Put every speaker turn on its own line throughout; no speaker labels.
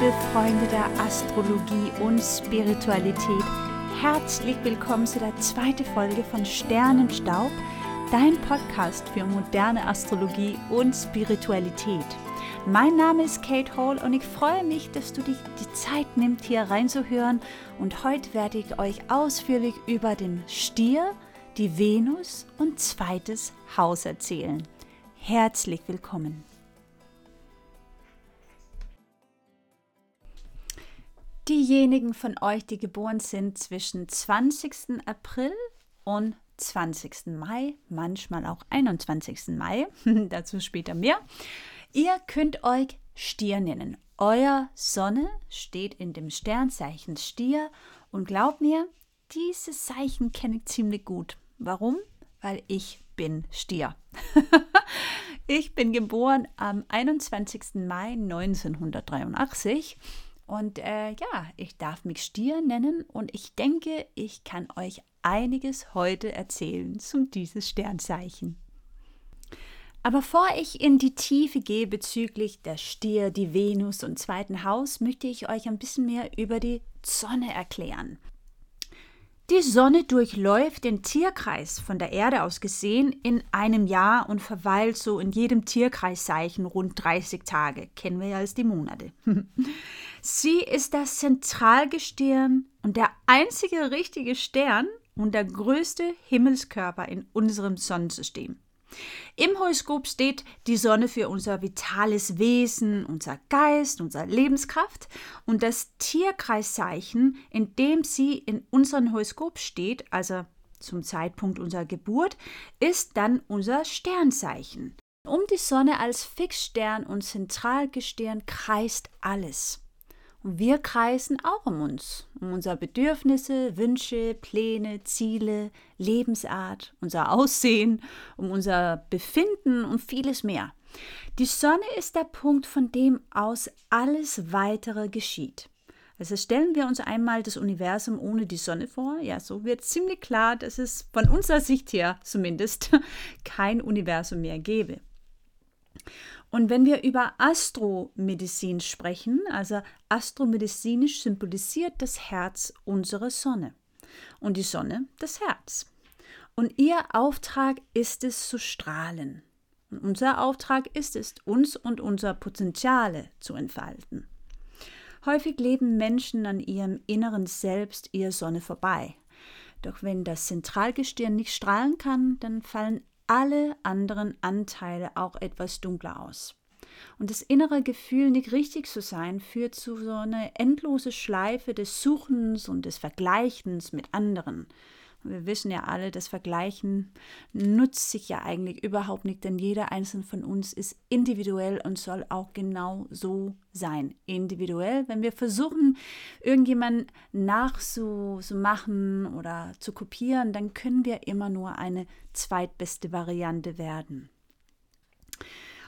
liebe Freunde der Astrologie und Spiritualität, herzlich willkommen zu der zweiten Folge von Sternenstaub, dein Podcast für moderne Astrologie und Spiritualität. Mein Name ist Kate Hall und ich freue mich, dass du dich die Zeit nimmst, hier reinzuhören. Und heute werde ich euch ausführlich über den Stier, die Venus und zweites Haus erzählen. Herzlich willkommen. Diejenigen von euch, die geboren sind zwischen 20. April und 20. Mai, manchmal auch 21. Mai, dazu später mehr, ihr könnt euch Stier nennen. Euer Sonne steht in dem Sternzeichen Stier und glaubt mir, dieses Zeichen kenne ich ziemlich gut. Warum? Weil ich bin Stier. ich bin geboren am 21. Mai 1983 und äh, ja, ich darf mich Stier nennen und ich denke, ich kann euch einiges heute erzählen zum dieses Sternzeichen. Aber bevor ich in die Tiefe gehe bezüglich der Stier, die Venus und zweiten Haus, möchte ich euch ein bisschen mehr über die Sonne erklären. Die Sonne durchläuft den Tierkreis von der Erde aus gesehen in einem Jahr und verweilt so in jedem Tierkreiszeichen rund 30 Tage. Kennen wir ja als die Monate. Sie ist das Zentralgestirn und der einzige richtige Stern und der größte Himmelskörper in unserem Sonnensystem. Im Horoskop steht die Sonne für unser vitales Wesen, unser Geist, unsere Lebenskraft und das Tierkreiszeichen, in dem sie in unserem Horoskop steht, also zum Zeitpunkt unserer Geburt, ist dann unser Sternzeichen. Um die Sonne als Fixstern und Zentralgestirn kreist alles. Wir kreisen auch um uns, um unsere Bedürfnisse, Wünsche, Pläne, Ziele, Lebensart, unser Aussehen, um unser Befinden und vieles mehr. Die Sonne ist der Punkt, von dem aus alles weitere geschieht. Also stellen wir uns einmal das Universum ohne die Sonne vor. Ja, so wird ziemlich klar, dass es von unserer Sicht her zumindest kein Universum mehr gäbe. Und wenn wir über Astromedizin sprechen, also astromedizinisch symbolisiert das Herz unsere Sonne und die Sonne das Herz. Und ihr Auftrag ist es zu strahlen. Und unser Auftrag ist es, uns und unser Potenziale zu entfalten. Häufig leben Menschen an ihrem inneren Selbst, ihrer Sonne vorbei. Doch wenn das Zentralgestirn nicht strahlen kann, dann fallen alle anderen Anteile auch etwas dunkler aus. Und das innere Gefühl, nicht richtig zu sein, führt zu so einer endlose Schleife des Suchens und des Vergleichens mit anderen. Wir wissen ja alle, das Vergleichen nutzt sich ja eigentlich überhaupt nicht, denn jeder einzelne von uns ist individuell und soll auch genau so sein. Individuell, wenn wir versuchen, irgendjemanden nachzumachen oder zu kopieren, dann können wir immer nur eine zweitbeste Variante werden.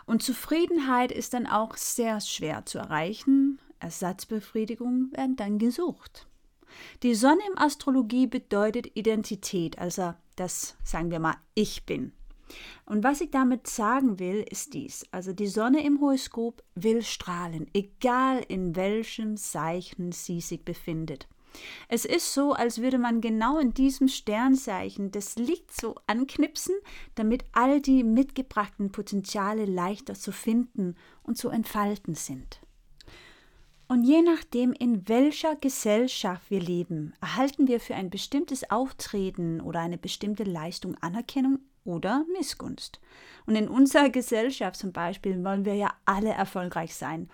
Und Zufriedenheit ist dann auch sehr schwer zu erreichen. Ersatzbefriedigung werden dann gesucht. Die Sonne im Astrologie bedeutet Identität, also das, sagen wir mal, ich bin. Und was ich damit sagen will, ist dies. Also die Sonne im Horoskop will strahlen, egal in welchem Zeichen sie sich befindet. Es ist so, als würde man genau in diesem Sternzeichen das Licht so anknipsen, damit all die mitgebrachten Potenziale leichter zu finden und zu entfalten sind. Und je nachdem, in welcher Gesellschaft wir leben, erhalten wir für ein bestimmtes Auftreten oder eine bestimmte Leistung Anerkennung oder Missgunst. Und in unserer Gesellschaft zum Beispiel wollen wir ja alle erfolgreich sein.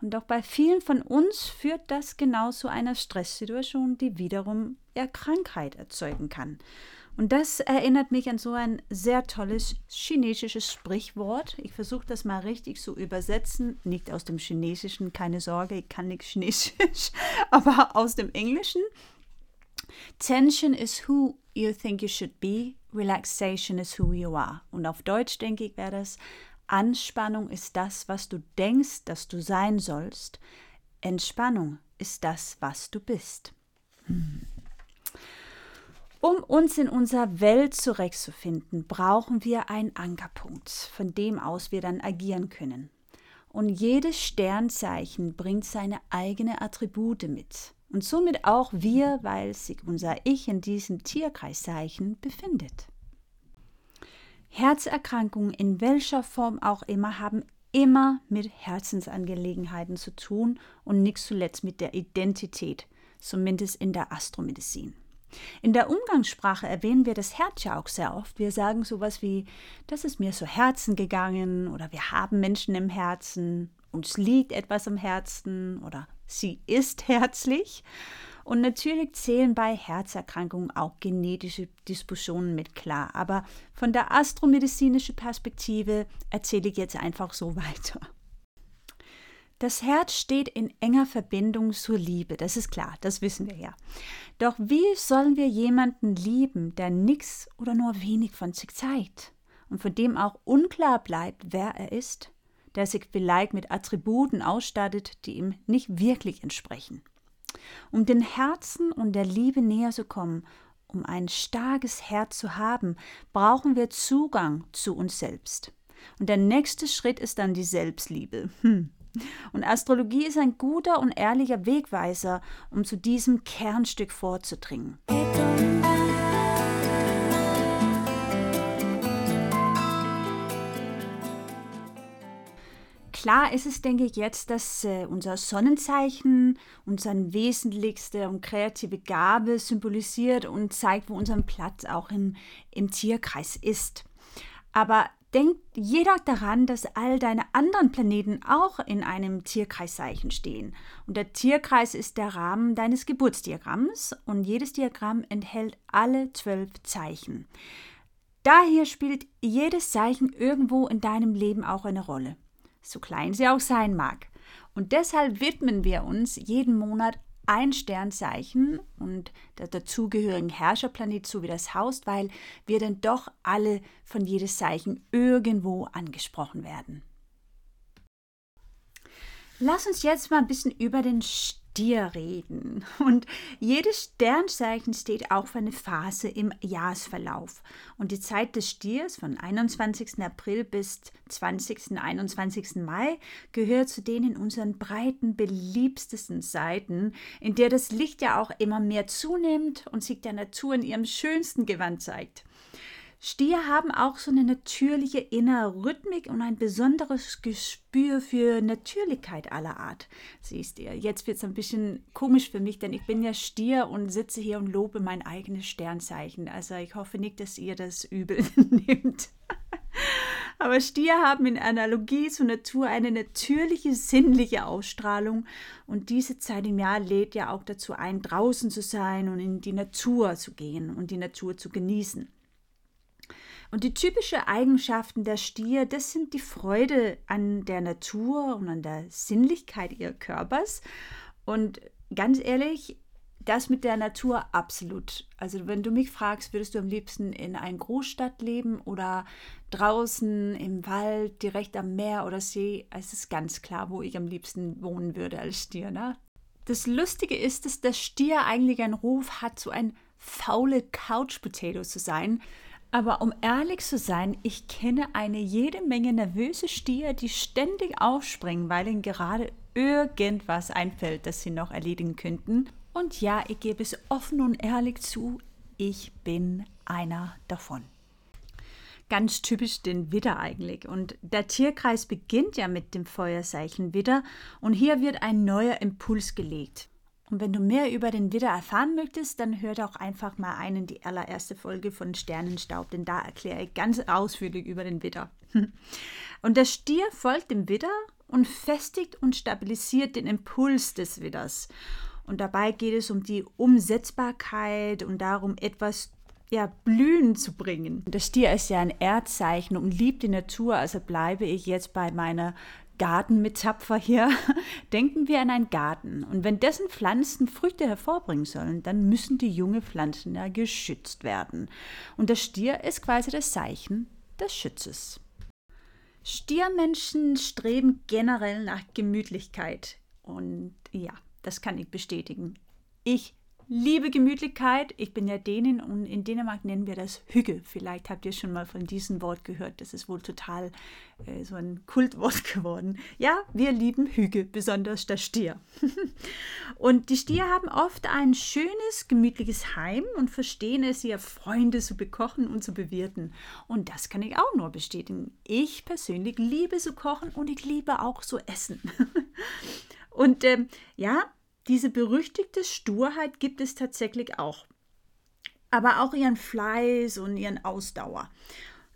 Und doch bei vielen von uns führt das genau zu einer Stresssituation, die wiederum eher Krankheit erzeugen kann. Und das erinnert mich an so ein sehr tolles chinesisches Sprichwort. Ich versuche das mal richtig zu übersetzen. Nicht aus dem Chinesischen, keine Sorge, ich kann nicht Chinesisch, aber aus dem Englischen. Tension is who you think you should be, relaxation is who you are. Und auf Deutsch denke ich, wäre das Anspannung ist das, was du denkst, dass du sein sollst. Entspannung ist das, was du bist. Hm. Um uns in unserer Welt zurechtzufinden, brauchen wir einen Ankerpunkt, von dem aus wir dann agieren können. Und jedes Sternzeichen bringt seine eigenen Attribute mit. Und somit auch wir, weil sich unser Ich in diesem Tierkreiszeichen befindet. Herzerkrankungen in welcher Form auch immer haben immer mit Herzensangelegenheiten zu tun und nicht zuletzt mit der Identität, zumindest in der Astromedizin. In der Umgangssprache erwähnen wir das Herz ja auch sehr oft. Wir sagen sowas wie, das ist mir so Herzen gegangen oder wir haben Menschen im Herzen, uns liegt etwas am Herzen oder sie ist herzlich. Und natürlich zählen bei Herzerkrankungen auch genetische Diskussionen mit klar. Aber von der astromedizinischen Perspektive erzähle ich jetzt einfach so weiter. Das Herz steht in enger Verbindung zur Liebe, das ist klar, das wissen wir ja. Doch wie sollen wir jemanden lieben, der nichts oder nur wenig von sich zeigt und von dem auch unklar bleibt, wer er ist, der sich vielleicht mit Attributen ausstattet, die ihm nicht wirklich entsprechen? Um den Herzen und der Liebe näher zu kommen, um ein starkes Herz zu haben, brauchen wir Zugang zu uns selbst. Und der nächste Schritt ist dann die Selbstliebe. Hm. Und Astrologie ist ein guter und ehrlicher Wegweiser, um zu diesem Kernstück vorzudringen. Klar ist es, denke ich, jetzt, dass äh, unser Sonnenzeichen unsere wesentlichste und kreative Gabe symbolisiert und zeigt, wo unser Platz auch im, im Tierkreis ist. Aber denkt jeder daran, dass all deine anderen Planeten auch in einem Tierkreiszeichen stehen. Und der Tierkreis ist der Rahmen deines Geburtsdiagramms und jedes Diagramm enthält alle zwölf Zeichen. Daher spielt jedes Zeichen irgendwo in deinem Leben auch eine Rolle so klein sie auch sein mag. Und deshalb widmen wir uns jeden Monat ein Sternzeichen und der dazugehörigen Herrscherplanet sowie das Haus, weil wir dann doch alle von jedes Zeichen irgendwo angesprochen werden. Lass uns jetzt mal ein bisschen über den Stier reden. Und jedes Sternzeichen steht auch für eine Phase im Jahresverlauf. Und die Zeit des Stiers von 21. April bis 20. 21. Mai gehört zu den in unseren breiten beliebtesten Seiten, in der das Licht ja auch immer mehr zunimmt und sich der Natur in ihrem schönsten Gewand zeigt. Stier haben auch so eine natürliche innere Rhythmik und ein besonderes Gespür für Natürlichkeit aller Art. Siehst ihr, jetzt wird es ein bisschen komisch für mich, denn ich bin ja Stier und sitze hier und lobe mein eigenes Sternzeichen. Also ich hoffe nicht, dass ihr das übel nehmt. Aber Stier haben in Analogie zur Natur eine natürliche, sinnliche Ausstrahlung und diese Zeit im Jahr lädt ja auch dazu ein, draußen zu sein und in die Natur zu gehen und die Natur zu genießen. Und die typischen Eigenschaften der Stier, das sind die Freude an der Natur und an der Sinnlichkeit ihres Körpers. Und ganz ehrlich, das mit der Natur absolut. Also wenn du mich fragst, würdest du am liebsten in einer Großstadt leben oder draußen im Wald, direkt am Meer oder See, es ist ganz klar, wo ich am liebsten wohnen würde als Stier. Ne? Das Lustige ist, dass der Stier eigentlich einen Ruf hat, so ein faule Couch-Potato zu sein. Aber um ehrlich zu sein, ich kenne eine jede Menge nervöse Stier, die ständig aufspringen, weil ihnen gerade irgendwas einfällt, das sie noch erledigen könnten. Und ja, ich gebe es offen und ehrlich zu, ich bin einer davon. Ganz typisch den Widder eigentlich. Und der Tierkreis beginnt ja mit dem Feuerzeichen Widder und hier wird ein neuer Impuls gelegt. Und wenn du mehr über den Widder erfahren möchtest, dann hör doch einfach mal ein in die allererste Folge von Sternenstaub, denn da erkläre ich ganz ausführlich über den Widder. Und der Stier folgt dem Widder und festigt und stabilisiert den Impuls des Widders. Und dabei geht es um die Umsetzbarkeit und darum, etwas ja, blühen zu bringen. Der Stier ist ja ein Erdzeichen und liebt die Natur, also bleibe ich jetzt bei meiner Gartenmetapher hier, denken wir an einen Garten. Und wenn dessen Pflanzen Früchte hervorbringen sollen, dann müssen die junge Pflanzen ja geschützt werden. Und der Stier ist quasi das Zeichen des Schützes. Stiermenschen streben generell nach Gemütlichkeit. Und ja, das kann ich bestätigen. Ich liebe Gemütlichkeit. Ich bin ja Dänin und in Dänemark nennen wir das Hüge. Vielleicht habt ihr schon mal von diesem Wort gehört. Das ist wohl total äh, so ein Kultwort geworden. Ja, wir lieben Hüge, besonders der Stier. und die Stier haben oft ein schönes, gemütliches Heim und verstehen es, ihr Freunde zu bekochen und zu bewirten. Und das kann ich auch nur bestätigen. Ich persönlich liebe zu kochen und ich liebe auch zu essen. und ähm, ja, diese berüchtigte Sturheit gibt es tatsächlich auch. Aber auch ihren Fleiß und ihren Ausdauer.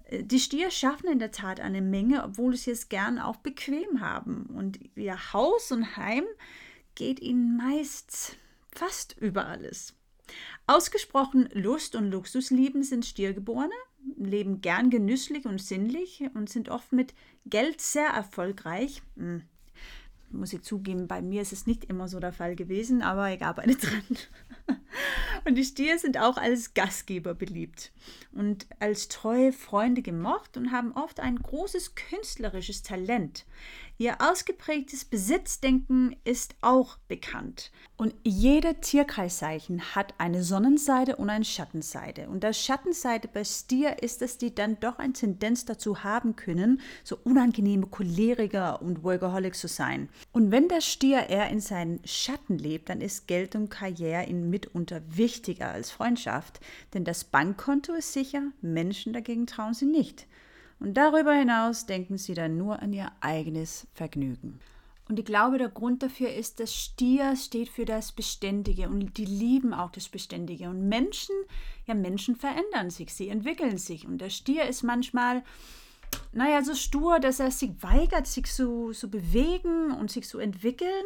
Äh, die Stier schaffen in der Tat eine Menge, obwohl sie es gern auch bequem haben. Und ihr Haus und Heim geht ihnen meist fast über alles. Ausgesprochen Lust und Luxus lieben sind Stiergeborene, leben gern genüsslich und sinnlich und sind oft mit Geld sehr erfolgreich. Hm, muss ich zugeben, bei mir ist es nicht immer so der Fall gewesen, aber ich arbeite dran. Und die Stier sind auch als Gastgeber beliebt und als treue Freunde gemocht und haben oft ein großes künstlerisches Talent. Ihr ausgeprägtes Besitzdenken ist auch bekannt. Und jeder Tierkreiszeichen hat eine Sonnenseite und eine Schattenseite. Und das Schattenseite bei Stier ist, dass die dann doch eine Tendenz dazu haben können, so unangenehme Choleriker und Workaholics zu sein. Und wenn der Stier eher in seinen Schatten lebt, dann ist Geld und Karriere ihm mitunter wichtiger als Freundschaft. Denn das Bankkonto ist sicher, Menschen dagegen trauen sie nicht. Und darüber hinaus denken sie dann nur an ihr eigenes Vergnügen. Und ich glaube, der Grund dafür ist, dass Stier steht für das Beständige und die lieben auch das Beständige. Und Menschen, ja, Menschen verändern sich, sie entwickeln sich. Und der Stier ist manchmal, naja, so stur, dass er sich weigert, sich zu, zu bewegen und sich zu entwickeln.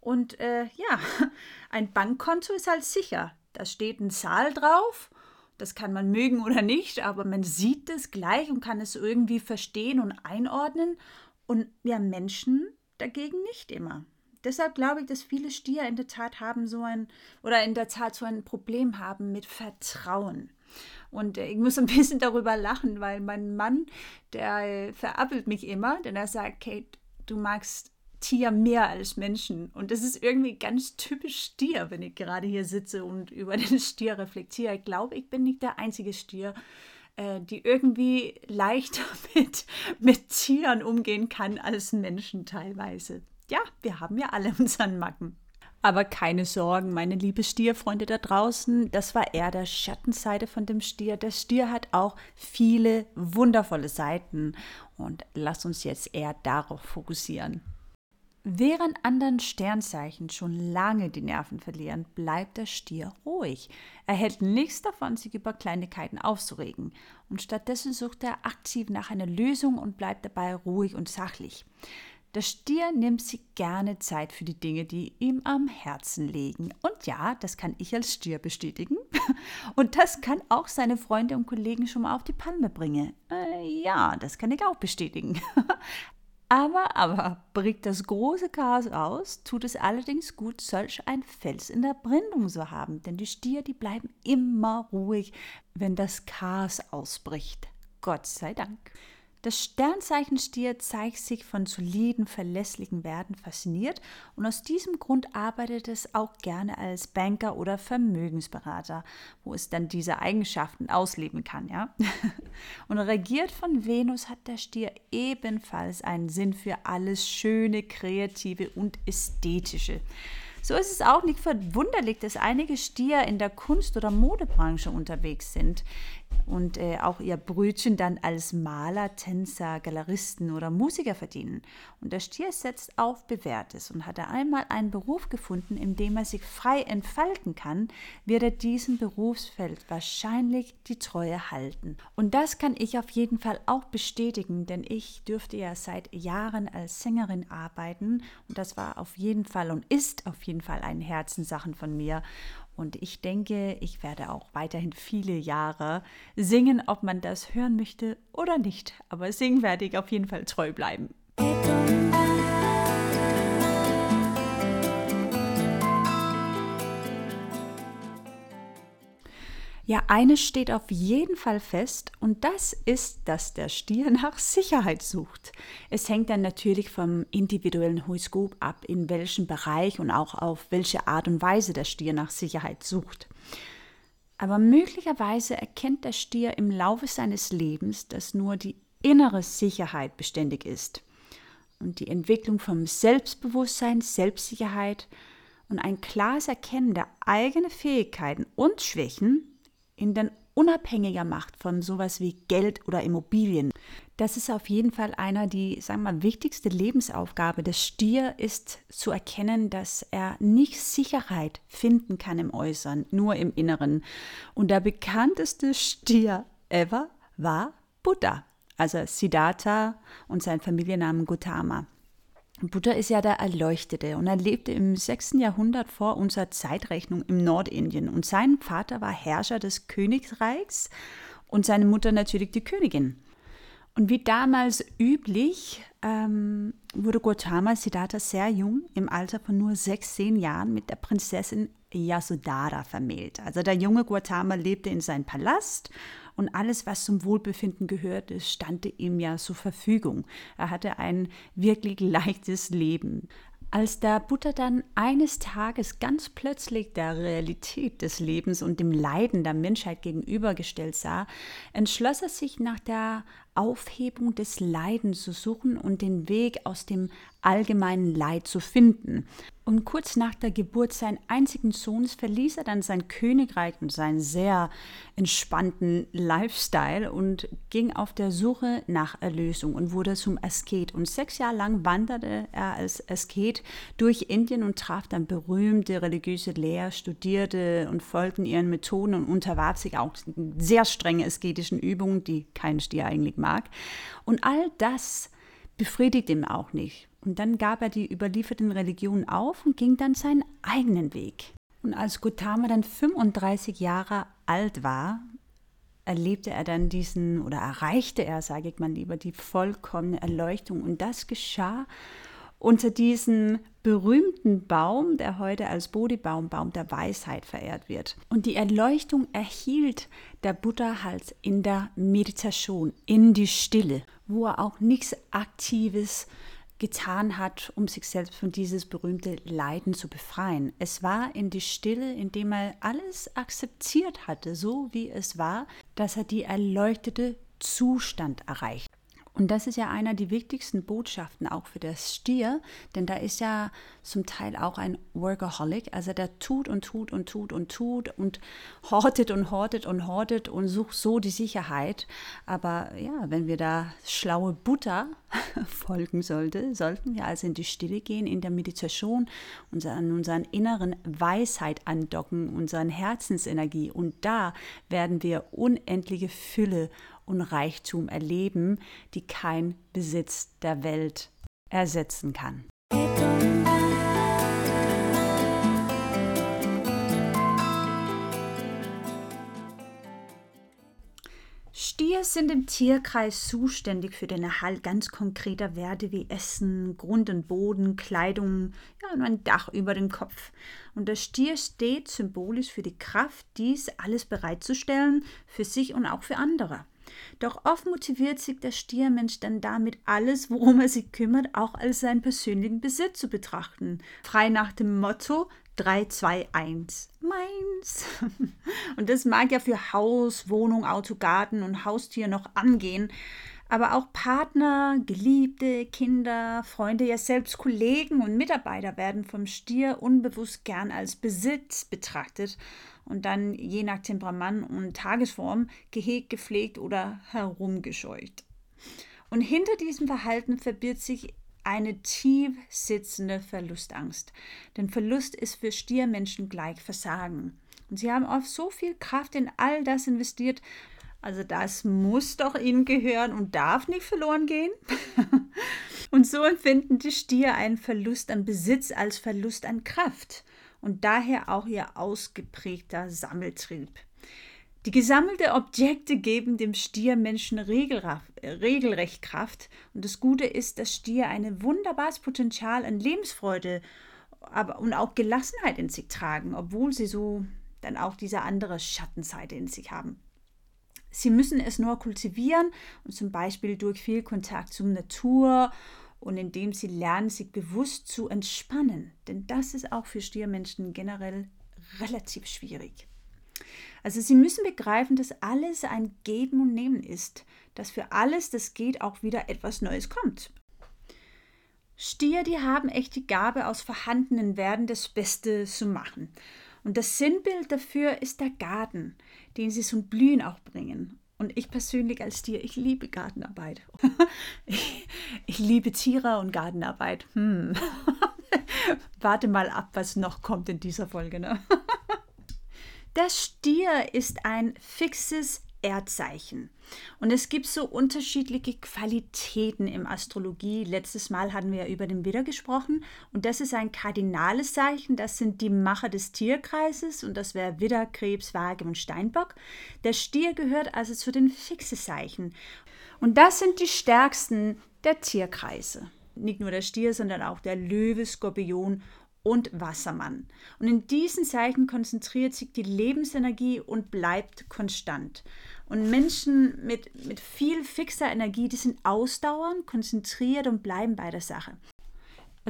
Und äh, ja, ein Bankkonto ist halt sicher. Da steht ein Zahl drauf das kann man mögen oder nicht, aber man sieht es gleich und kann es irgendwie verstehen und einordnen. Und ja, Menschen dagegen nicht immer. Deshalb glaube ich, dass viele Stier in der Tat haben so ein oder in der Tat so ein Problem haben mit Vertrauen. Und äh, ich muss ein bisschen darüber lachen, weil mein Mann, der äh, verappelt mich immer, denn er sagt, Kate, du magst Tier mehr als Menschen. Und das ist irgendwie ganz typisch Stier, wenn ich gerade hier sitze und über den Stier reflektiere. Ich glaube, ich bin nicht der einzige Stier, äh, die irgendwie leichter mit, mit Tieren umgehen kann als Menschen teilweise. Ja, wir haben ja alle unseren Macken. Aber keine Sorgen, meine liebe Stierfreunde da draußen, das war eher der Schattenseite von dem Stier. Der Stier hat auch viele wundervolle Seiten und lass uns jetzt eher darauf fokussieren. Während anderen Sternzeichen schon lange die Nerven verlieren, bleibt der Stier ruhig. Er hält nichts davon, sich über Kleinigkeiten aufzuregen. Und stattdessen sucht er aktiv nach einer Lösung und bleibt dabei ruhig und sachlich. Der Stier nimmt sich gerne Zeit für die Dinge, die ihm am Herzen liegen. Und ja, das kann ich als Stier bestätigen. Und das kann auch seine Freunde und Kollegen schon mal auf die Palme bringen. Äh, ja, das kann ich auch bestätigen. Aber, aber, bricht das große Chaos aus, tut es allerdings gut, solch ein Fels in der Brandung zu haben, denn die Stier, die bleiben immer ruhig, wenn das Chaos ausbricht. Gott sei Dank. Das Sternzeichen Stier zeigt sich von soliden, verlässlichen Werten fasziniert und aus diesem Grund arbeitet es auch gerne als Banker oder Vermögensberater, wo es dann diese Eigenschaften ausleben kann, ja. Und regiert von Venus hat der Stier ebenfalls einen Sinn für alles Schöne, Kreative und Ästhetische. So ist es auch nicht verwunderlich, dass einige Stier in der Kunst- oder Modebranche unterwegs sind und äh, auch ihr Brötchen dann als Maler, Tänzer, Galeristen oder Musiker verdienen. Und der Stier setzt auf Bewährtes und hat er einmal einen Beruf gefunden, in dem er sich frei entfalten kann, wird er diesem Berufsfeld wahrscheinlich die Treue halten. Und das kann ich auf jeden Fall auch bestätigen, denn ich dürfte ja seit Jahren als Sängerin arbeiten und das war auf jeden Fall und ist auf jeden Fall eine Herzenssache von mir. Und ich denke, ich werde auch weiterhin viele Jahre singen, ob man das hören möchte oder nicht. Aber singen werde ich auf jeden Fall treu bleiben. Ja, eines steht auf jeden Fall fest und das ist, dass der Stier nach Sicherheit sucht. Es hängt dann natürlich vom individuellen Horoskop ab, in welchem Bereich und auch auf welche Art und Weise der Stier nach Sicherheit sucht. Aber möglicherweise erkennt der Stier im Laufe seines Lebens, dass nur die innere Sicherheit beständig ist. Und die Entwicklung vom Selbstbewusstsein, Selbstsicherheit und ein klares Erkennen der eigenen Fähigkeiten und Schwächen ihn dann unabhängiger macht von sowas wie Geld oder Immobilien. Das ist auf jeden Fall einer die, sagen wir mal, wichtigste Lebensaufgabe des Stier ist zu erkennen, dass er nicht Sicherheit finden kann im Äußeren, nur im Inneren. Und der bekannteste Stier ever war Buddha, also Siddhartha und sein Familiennamen Gautama. Buddha ist ja der Erleuchtete und er lebte im 6. Jahrhundert vor unserer Zeitrechnung im Nordindien und sein Vater war Herrscher des Königreichs und seine Mutter natürlich die Königin. Und wie damals üblich ähm, wurde Gautama Siddhartha sehr jung, im Alter von nur sechs, zehn Jahren, mit der Prinzessin Yasodhara vermählt. Also der junge Gautama lebte in seinem Palast und alles, was zum Wohlbefinden gehörte, stand ihm ja zur Verfügung. Er hatte ein wirklich leichtes Leben. Als der Buddha dann eines Tages ganz plötzlich der Realität des Lebens und dem Leiden der Menschheit gegenübergestellt sah, entschloss er sich nach der Aufhebung des Leidens zu suchen und den Weg aus dem allgemeinen Leid zu finden. Und kurz nach der Geburt seines einzigen Sohnes verließ er dann sein Königreich und seinen sehr entspannten Lifestyle und ging auf der Suche nach Erlösung und wurde zum Asket. Und sechs Jahre lang wanderte er als Asket durch Indien und traf dann berühmte religiöse Lehrer, studierte und folgten ihren Methoden und unterwarf sich auch sehr strenge asketischen Übungen, die kein Stier eigentlich mag. Und all das befriedigt ihn auch nicht. Und dann gab er die überlieferten Religionen auf und ging dann seinen eigenen Weg. Und als Gautama dann 35 Jahre alt war, erlebte er dann diesen oder erreichte er, sage ich mal lieber, die vollkommene Erleuchtung. Und das geschah unter diesem berühmten Baum, der heute als Bodhibaum, Baum der Weisheit verehrt wird. Und die Erleuchtung erhielt der Buddha halt in der Meditation, in die Stille, wo er auch nichts Aktives getan hat, um sich selbst von dieses berühmte Leiden zu befreien. Es war in die Stille, indem er alles akzeptiert hatte, so wie es war, dass er die erleuchtete Zustand erreicht. Und das ist ja einer der wichtigsten Botschaften auch für das Stier, denn da ist ja zum Teil auch ein Workaholic, also der tut und tut und tut und tut und hortet und hortet und hortet und sucht so die Sicherheit. Aber ja, wenn wir da schlaue Butter folgen sollte, sollten wir also in die Stille gehen, in der Meditation, und an unseren inneren Weisheit andocken, unseren Herzensenergie. Und da werden wir unendliche Fülle und Reichtum erleben, die kein Besitz der Welt ersetzen kann. Stier sind im Tierkreis zuständig für den Erhalt ganz konkreter Werte wie Essen, Grund und Boden, Kleidung ja, und ein Dach über dem Kopf. Und der Stier steht symbolisch für die Kraft, dies alles bereitzustellen, für sich und auch für andere. Doch oft motiviert sich der Stiermensch dann damit, alles, worum er sich kümmert, auch als seinen persönlichen Besitz zu betrachten. Frei nach dem Motto 3, 2, 1, meins. Und das mag ja für Haus, Wohnung, Auto, Garten und Haustier noch angehen. Aber auch Partner, Geliebte, Kinder, Freunde, ja selbst Kollegen und Mitarbeiter werden vom Stier unbewusst gern als Besitz betrachtet und dann je nach Temperament und Tagesform gehegt, gepflegt oder herumgescheucht. Und hinter diesem Verhalten verbirgt sich eine tief sitzende Verlustangst. Denn Verlust ist für Stiermenschen gleich Versagen. Und sie haben oft so viel Kraft in all das investiert, also das muss doch ihnen gehören und darf nicht verloren gehen. und so empfinden die Stier einen Verlust an Besitz als Verlust an Kraft und daher auch ihr ausgeprägter Sammeltrieb. Die gesammelten Objekte geben dem Stiermenschen regelrecht Kraft und das Gute ist, dass Stier ein wunderbares Potenzial an Lebensfreude aber, und auch Gelassenheit in sich tragen, obwohl sie so dann auch diese andere Schattenseite in sich haben. Sie müssen es nur kultivieren und zum Beispiel durch viel Kontakt zur Natur und indem sie lernen, sich bewusst zu entspannen. Denn das ist auch für Stiermenschen generell relativ schwierig. Also sie müssen begreifen, dass alles ein Geben und Nehmen ist, dass für alles, das geht, auch wieder etwas Neues kommt. Stier, die haben echt die Gabe, aus vorhandenen Werden das Beste zu machen. Und das Sinnbild dafür ist der Garten, den sie zum Blühen auch bringen. Und ich persönlich als Tier, ich liebe Gartenarbeit. ich, ich, liebe Tiere und Gartenarbeit. Hm. Warte mal ab, was noch kommt in dieser Folge. Ne? Der Stier ist ein fixes Erdzeichen. Und es gibt so unterschiedliche Qualitäten im Astrologie. Letztes Mal hatten wir ja über den Widder gesprochen. Und das ist ein kardinales Zeichen. Das sind die Macher des Tierkreises. Und das wäre Widder, Krebs, Waage und Steinbock. Der Stier gehört also zu den fixen Zeichen. Und das sind die stärksten der Tierkreise. Nicht nur der Stier, sondern auch der Löwe, Skorpion und Wassermann. Und in diesen Zeichen konzentriert sich die Lebensenergie und bleibt konstant. Und Menschen mit, mit viel fixer Energie, die sind ausdauernd, konzentriert und bleiben bei der Sache.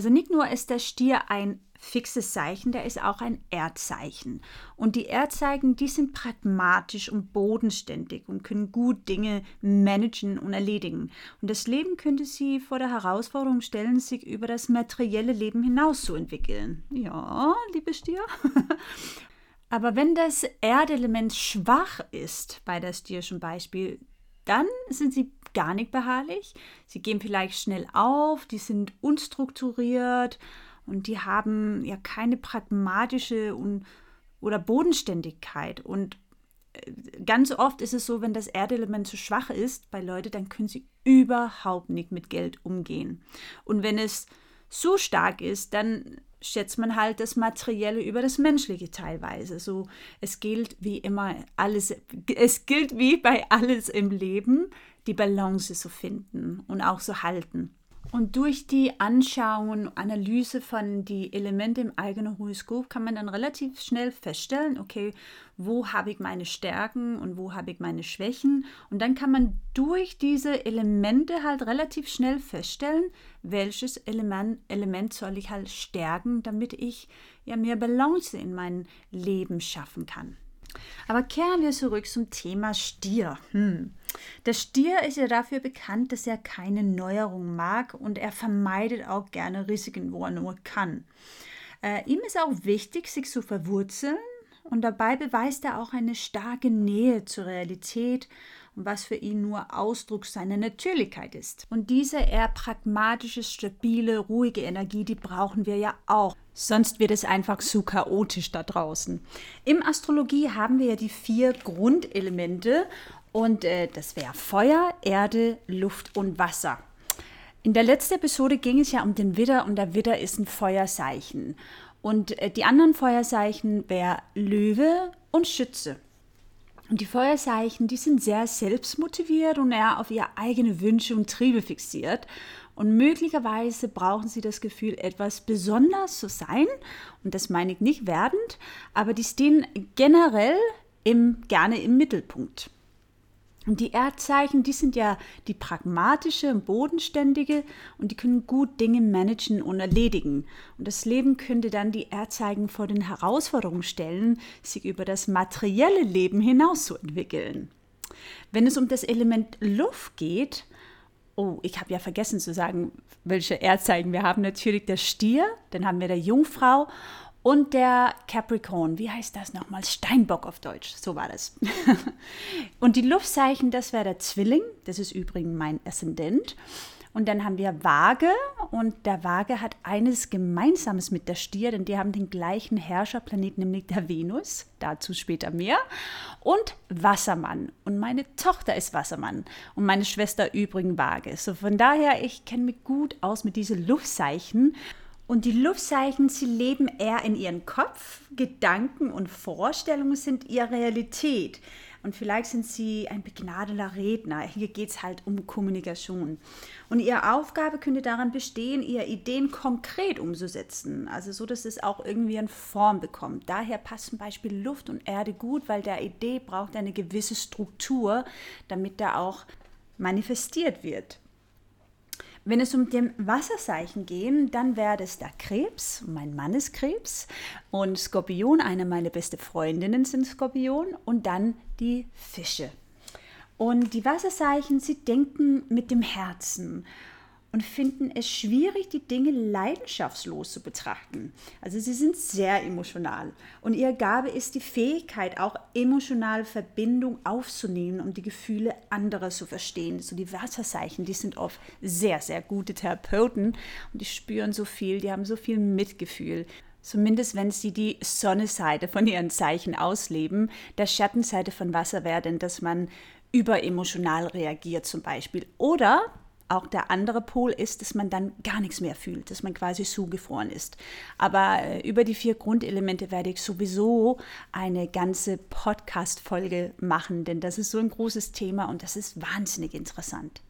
Also nicht nur ist der Stier ein fixes Zeichen, der ist auch ein Erdzeichen. Und die Erdzeichen, die sind pragmatisch und bodenständig und können gut Dinge managen und erledigen. Und das Leben könnte sie vor der Herausforderung stellen, sich über das materielle Leben hinaus zu entwickeln. Ja, liebe Stier. Aber wenn das Erdelement schwach ist, bei der Stierschen Beispiel, dann sind sie gar nicht beharrlich. Sie gehen vielleicht schnell auf, die sind unstrukturiert und die haben ja keine pragmatische und, oder Bodenständigkeit. Und äh, ganz oft ist es so, wenn das Erdelement zu schwach ist bei Leuten, dann können sie überhaupt nicht mit Geld umgehen. Und wenn es so stark ist, dann schätzt man halt das Materielle über das Menschliche teilweise. So, es gilt wie immer alles, es gilt wie bei alles im Leben, die Balance zu finden und auch zu halten. Und durch die Anschauung und Analyse von die Elemente im eigenen Horoskop kann man dann relativ schnell feststellen, okay, wo habe ich meine Stärken und wo habe ich meine Schwächen. Und dann kann man durch diese Elemente halt relativ schnell feststellen, welches Element, Element soll ich halt stärken, damit ich ja mehr Balance in mein Leben schaffen kann. Aber kehren wir zurück zum Thema Stier. Hm. Der Stier ist ja dafür bekannt, dass er keine Neuerung mag und er vermeidet auch gerne Risiken, wo er nur kann. Äh, ihm ist auch wichtig, sich zu verwurzeln und dabei beweist er auch eine starke Nähe zur Realität was für ihn nur Ausdruck seiner Natürlichkeit ist. Und diese eher pragmatische, stabile, ruhige Energie, die brauchen wir ja auch. Sonst wird es einfach zu chaotisch da draußen. Im Astrologie haben wir ja die vier Grundelemente und äh, das wäre Feuer, Erde, Luft und Wasser. In der letzten Episode ging es ja um den Widder und der Widder ist ein Feuerzeichen. Und äh, die anderen Feuerzeichen wären Löwe und Schütze. Und die Feuerzeichen, die sind sehr selbstmotiviert und eher auf ihre eigenen Wünsche und Triebe fixiert. Und möglicherweise brauchen sie das Gefühl, etwas besonders zu sein. Und das meine ich nicht werdend, aber die stehen generell im, gerne im Mittelpunkt. Und die Erdzeichen, die sind ja die pragmatische und bodenständige und die können gut Dinge managen und erledigen. Und das Leben könnte dann die Erdzeichen vor den Herausforderungen stellen, sich über das materielle Leben hinaus zu entwickeln. Wenn es um das Element Luft geht, oh, ich habe ja vergessen zu sagen, welche Erdzeichen wir haben. Natürlich der Stier, dann haben wir der Jungfrau und der Capricorn, wie heißt das nochmal? Steinbock auf Deutsch, so war das. und die Luftzeichen, das wäre der Zwilling, das ist übrigens mein Aszendent. Und dann haben wir Waage und der Waage hat eines Gemeinsames mit der Stier, denn die haben den gleichen Herrscherplaneten, nämlich der Venus, dazu später mehr. Und Wassermann. Und meine Tochter ist Wassermann und meine Schwester übrigens Waage. So von daher, ich kenne mich gut aus mit diesen Luftzeichen. Und die Luftzeichen, sie leben eher in ihren Kopf, Gedanken und Vorstellungen sind ihre Realität. Und vielleicht sind Sie ein begnadeter Redner. Hier geht es halt um Kommunikation. Und Ihre Aufgabe könnte daran bestehen, Ihre Ideen konkret umzusetzen. Also so, dass es auch irgendwie eine Form bekommt. Daher passt zum Beispiel Luft und Erde gut, weil der Idee braucht eine gewisse Struktur, damit da auch manifestiert wird. Wenn es um den Wasserzeichen geht, dann wäre es der Krebs. Mein Mann ist Krebs und Skorpion, eine meiner besten Freundinnen sind Skorpion und dann die Fische. Und die Wasserzeichen, sie denken mit dem Herzen und finden es schwierig, die Dinge leidenschaftslos zu betrachten. Also sie sind sehr emotional und ihre Gabe ist die Fähigkeit, auch emotionale Verbindung aufzunehmen und die Gefühle anderer zu verstehen. So die Wasserzeichen, die sind oft sehr, sehr gute Therapeuten und die spüren so viel, die haben so viel Mitgefühl. Zumindest wenn sie die Sonnenseite von ihren Zeichen ausleben. Der Schattenseite von Wasser wäre denn, dass man überemotional reagiert zum Beispiel. Oder auch der andere Pol ist, dass man dann gar nichts mehr fühlt, dass man quasi zugefroren ist. Aber äh, über die vier Grundelemente werde ich sowieso eine ganze Podcast-Folge machen, denn das ist so ein großes Thema und das ist wahnsinnig interessant.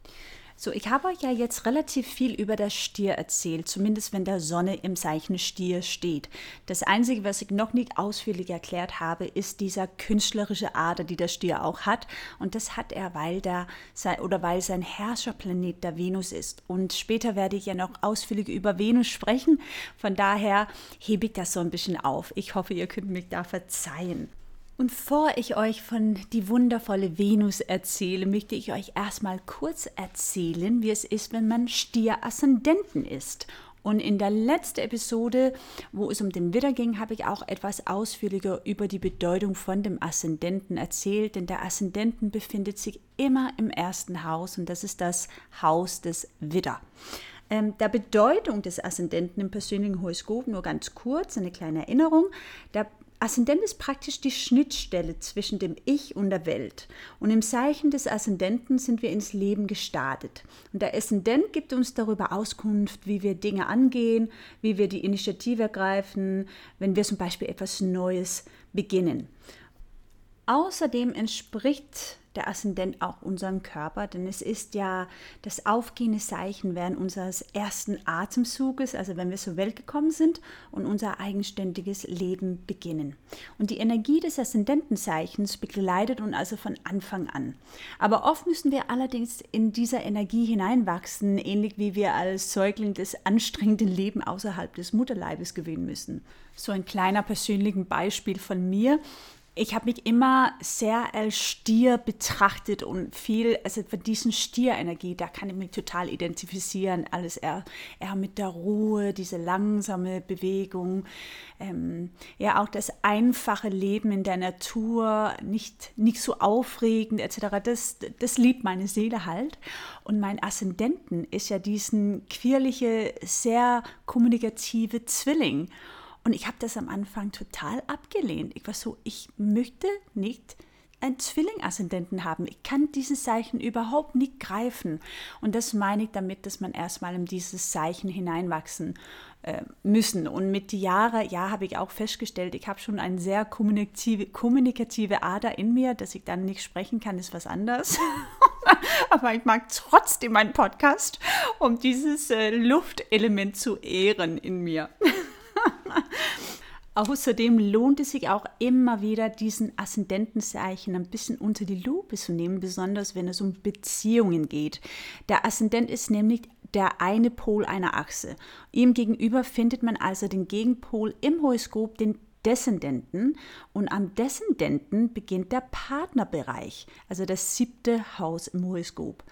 So, ich habe euch ja jetzt relativ viel über das Stier erzählt, zumindest wenn der Sonne im Zeichen Stier steht. Das Einzige, was ich noch nicht ausführlich erklärt habe, ist dieser künstlerische Ader, die der Stier auch hat. Und das hat er, weil, der, oder weil sein Herrscherplanet der Venus ist. Und später werde ich ja noch ausführlich über Venus sprechen. Von daher hebe ich das so ein bisschen auf. Ich hoffe, ihr könnt mich da verzeihen. Und vor ich euch von die wundervolle Venus erzähle, möchte ich euch erstmal kurz erzählen, wie es ist, wenn man Stier-Aszendenten ist. Und in der letzten Episode, wo es um den Widder ging, habe ich auch etwas ausführlicher über die Bedeutung von dem Aszendenten erzählt, denn der Aszendenten befindet sich immer im ersten Haus und das ist das Haus des Widder. Ähm, der Bedeutung des Aszendenten im persönlichen Horoskop nur ganz kurz, eine kleine Erinnerung. Der Aszendent ist praktisch die Schnittstelle zwischen dem Ich und der Welt. Und im Zeichen des Aszendenten sind wir ins Leben gestartet. Und der Aszendent gibt uns darüber Auskunft, wie wir Dinge angehen, wie wir die Initiative ergreifen, wenn wir zum Beispiel etwas Neues beginnen. Außerdem entspricht der Aszendent auch unserem Körper, denn es ist ja das aufgehende Zeichen während unseres ersten Atemzuges, also wenn wir zur Welt gekommen sind und unser eigenständiges Leben beginnen. Und die Energie des Aszendentenzeichens begleitet uns also von Anfang an. Aber oft müssen wir allerdings in dieser Energie hineinwachsen, ähnlich wie wir als Säugling das anstrengende Leben außerhalb des Mutterleibes gewinnen müssen. So ein kleiner persönliches Beispiel von mir ich habe mich immer sehr als Stier betrachtet und viel, also von diesen Stierenergie, da kann ich mich total identifizieren. Alles eher, eher mit der Ruhe, diese langsame Bewegung, ähm, ja auch das einfache Leben in der Natur, nicht, nicht so aufregend etc. Das, das liebt meine Seele halt. Und mein Aszendenten ist ja diesen queerliche, sehr kommunikative Zwilling. Und ich habe das am Anfang total abgelehnt. Ich war so, ich möchte nicht einen Zwilling-Aszendenten haben. Ich kann dieses Zeichen überhaupt nicht greifen. Und das meine ich damit, dass man erstmal in dieses Zeichen hineinwachsen äh, müssen. Und mit den Jahren, ja, habe ich auch festgestellt, ich habe schon eine sehr kommunikative, kommunikative Ader in mir, dass ich dann nicht sprechen kann, ist was anderes. Aber ich mag trotzdem meinen Podcast, um dieses äh, Luftelement zu ehren in mir. Außerdem lohnt es sich auch immer wieder, diesen Aszendentenzeichen ein bisschen unter die Lupe zu nehmen, besonders wenn es um Beziehungen geht. Der Aszendent ist nämlich der eine Pol einer Achse. Ihm gegenüber findet man also den Gegenpol im Horoskop, den Deszendenten. Und am Deszendenten beginnt der Partnerbereich, also das siebte Haus im Horoskop.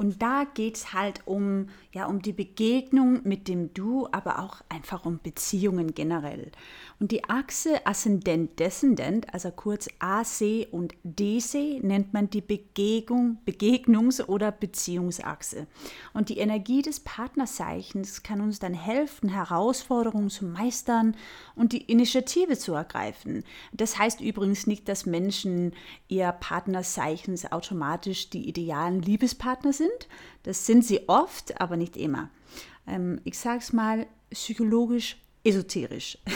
Und da geht es halt um, ja, um die Begegnung mit dem Du, aber auch einfach um Beziehungen generell. Und die Achse Aszendent-Descendent, also kurz AC und DC, nennt man die Begegnung, Begegnungs- oder Beziehungsachse. Und die Energie des Partnerzeichens kann uns dann helfen, Herausforderungen zu meistern und die Initiative zu ergreifen. Das heißt übrigens nicht, dass Menschen ihr Partnerzeichens automatisch die idealen Liebespartner sind. Das sind sie oft, aber nicht immer. Ähm, ich sage es mal psychologisch esoterisch.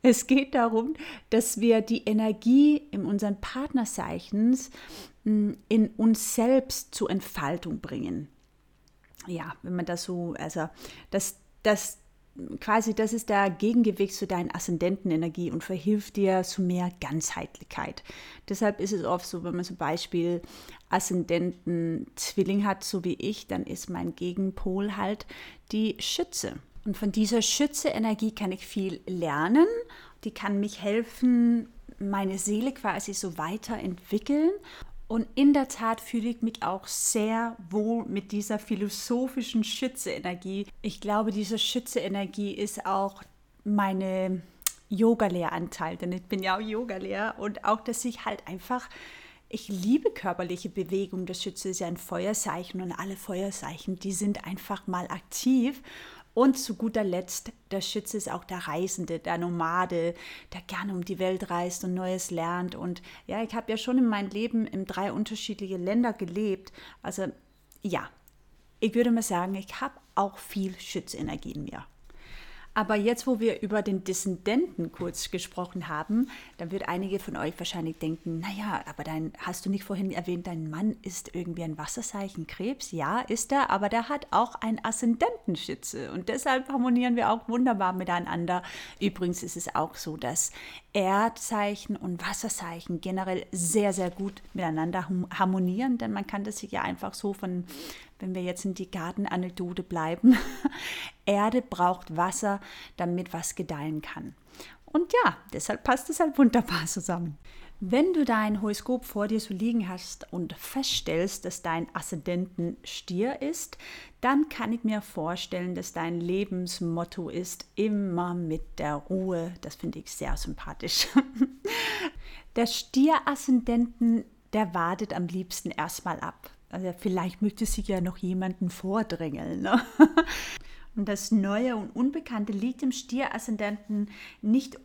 Es geht darum, dass wir die Energie in unseren Partnerzeichens hm, in uns selbst zur Entfaltung bringen. Ja, wenn man das so, also das, das quasi, das ist der Gegengewicht zu deiner Aszendentenenergie und verhilft dir zu mehr Ganzheitlichkeit. Deshalb ist es oft so, wenn man zum Beispiel Aszendenten-Zwilling hat, so wie ich, dann ist mein Gegenpol halt die Schütze. Und von dieser Schütze-Energie kann ich viel lernen. Die kann mich helfen, meine Seele quasi so weiterentwickeln und in der Tat fühle ich mich auch sehr wohl mit dieser philosophischen Schütze-Energie. Ich glaube, diese Schütze-Energie ist auch meine Yoga-Lehranteil, denn ich bin ja auch Yoga-Lehrer und auch, dass ich halt einfach, ich liebe körperliche Bewegung. Das Schütze ist ja ein Feuerzeichen und alle Feuerzeichen, die sind einfach mal aktiv. Und zu guter Letzt, der Schütze ist auch der Reisende, der Nomade, der gerne um die Welt reist und Neues lernt. Und ja, ich habe ja schon in meinem Leben in drei unterschiedliche Länder gelebt. Also ja, ich würde mal sagen, ich habe auch viel Schützenergie in mir. Aber jetzt, wo wir über den Dissidenten kurz gesprochen haben, dann wird einige von euch wahrscheinlich denken, naja, aber dein, hast du nicht vorhin erwähnt, dein Mann ist irgendwie ein Wasserzeichen Krebs? Ja, ist er, aber der hat auch ein Aszendentenschütze und deshalb harmonieren wir auch wunderbar miteinander. Übrigens ist es auch so, dass Erdzeichen und Wasserzeichen generell sehr, sehr gut miteinander harmonieren, denn man kann das sich ja einfach so von wenn wir jetzt in die Gartenanekdote bleiben, Erde braucht Wasser, damit was gedeihen kann. Und ja, deshalb passt es halt wunderbar zusammen. Wenn du dein Horoskop vor dir so liegen hast und feststellst, dass dein Aszendenten Stier ist, dann kann ich mir vorstellen, dass dein Lebensmotto ist immer mit der Ruhe. Das finde ich sehr sympathisch. Der Stier-Aszendenten, der wartet am liebsten erstmal ab. Also vielleicht möchte sich ja noch jemanden vordrängeln. Ne? Und das Neue und Unbekannte liegt im Stier-Aszendenten nicht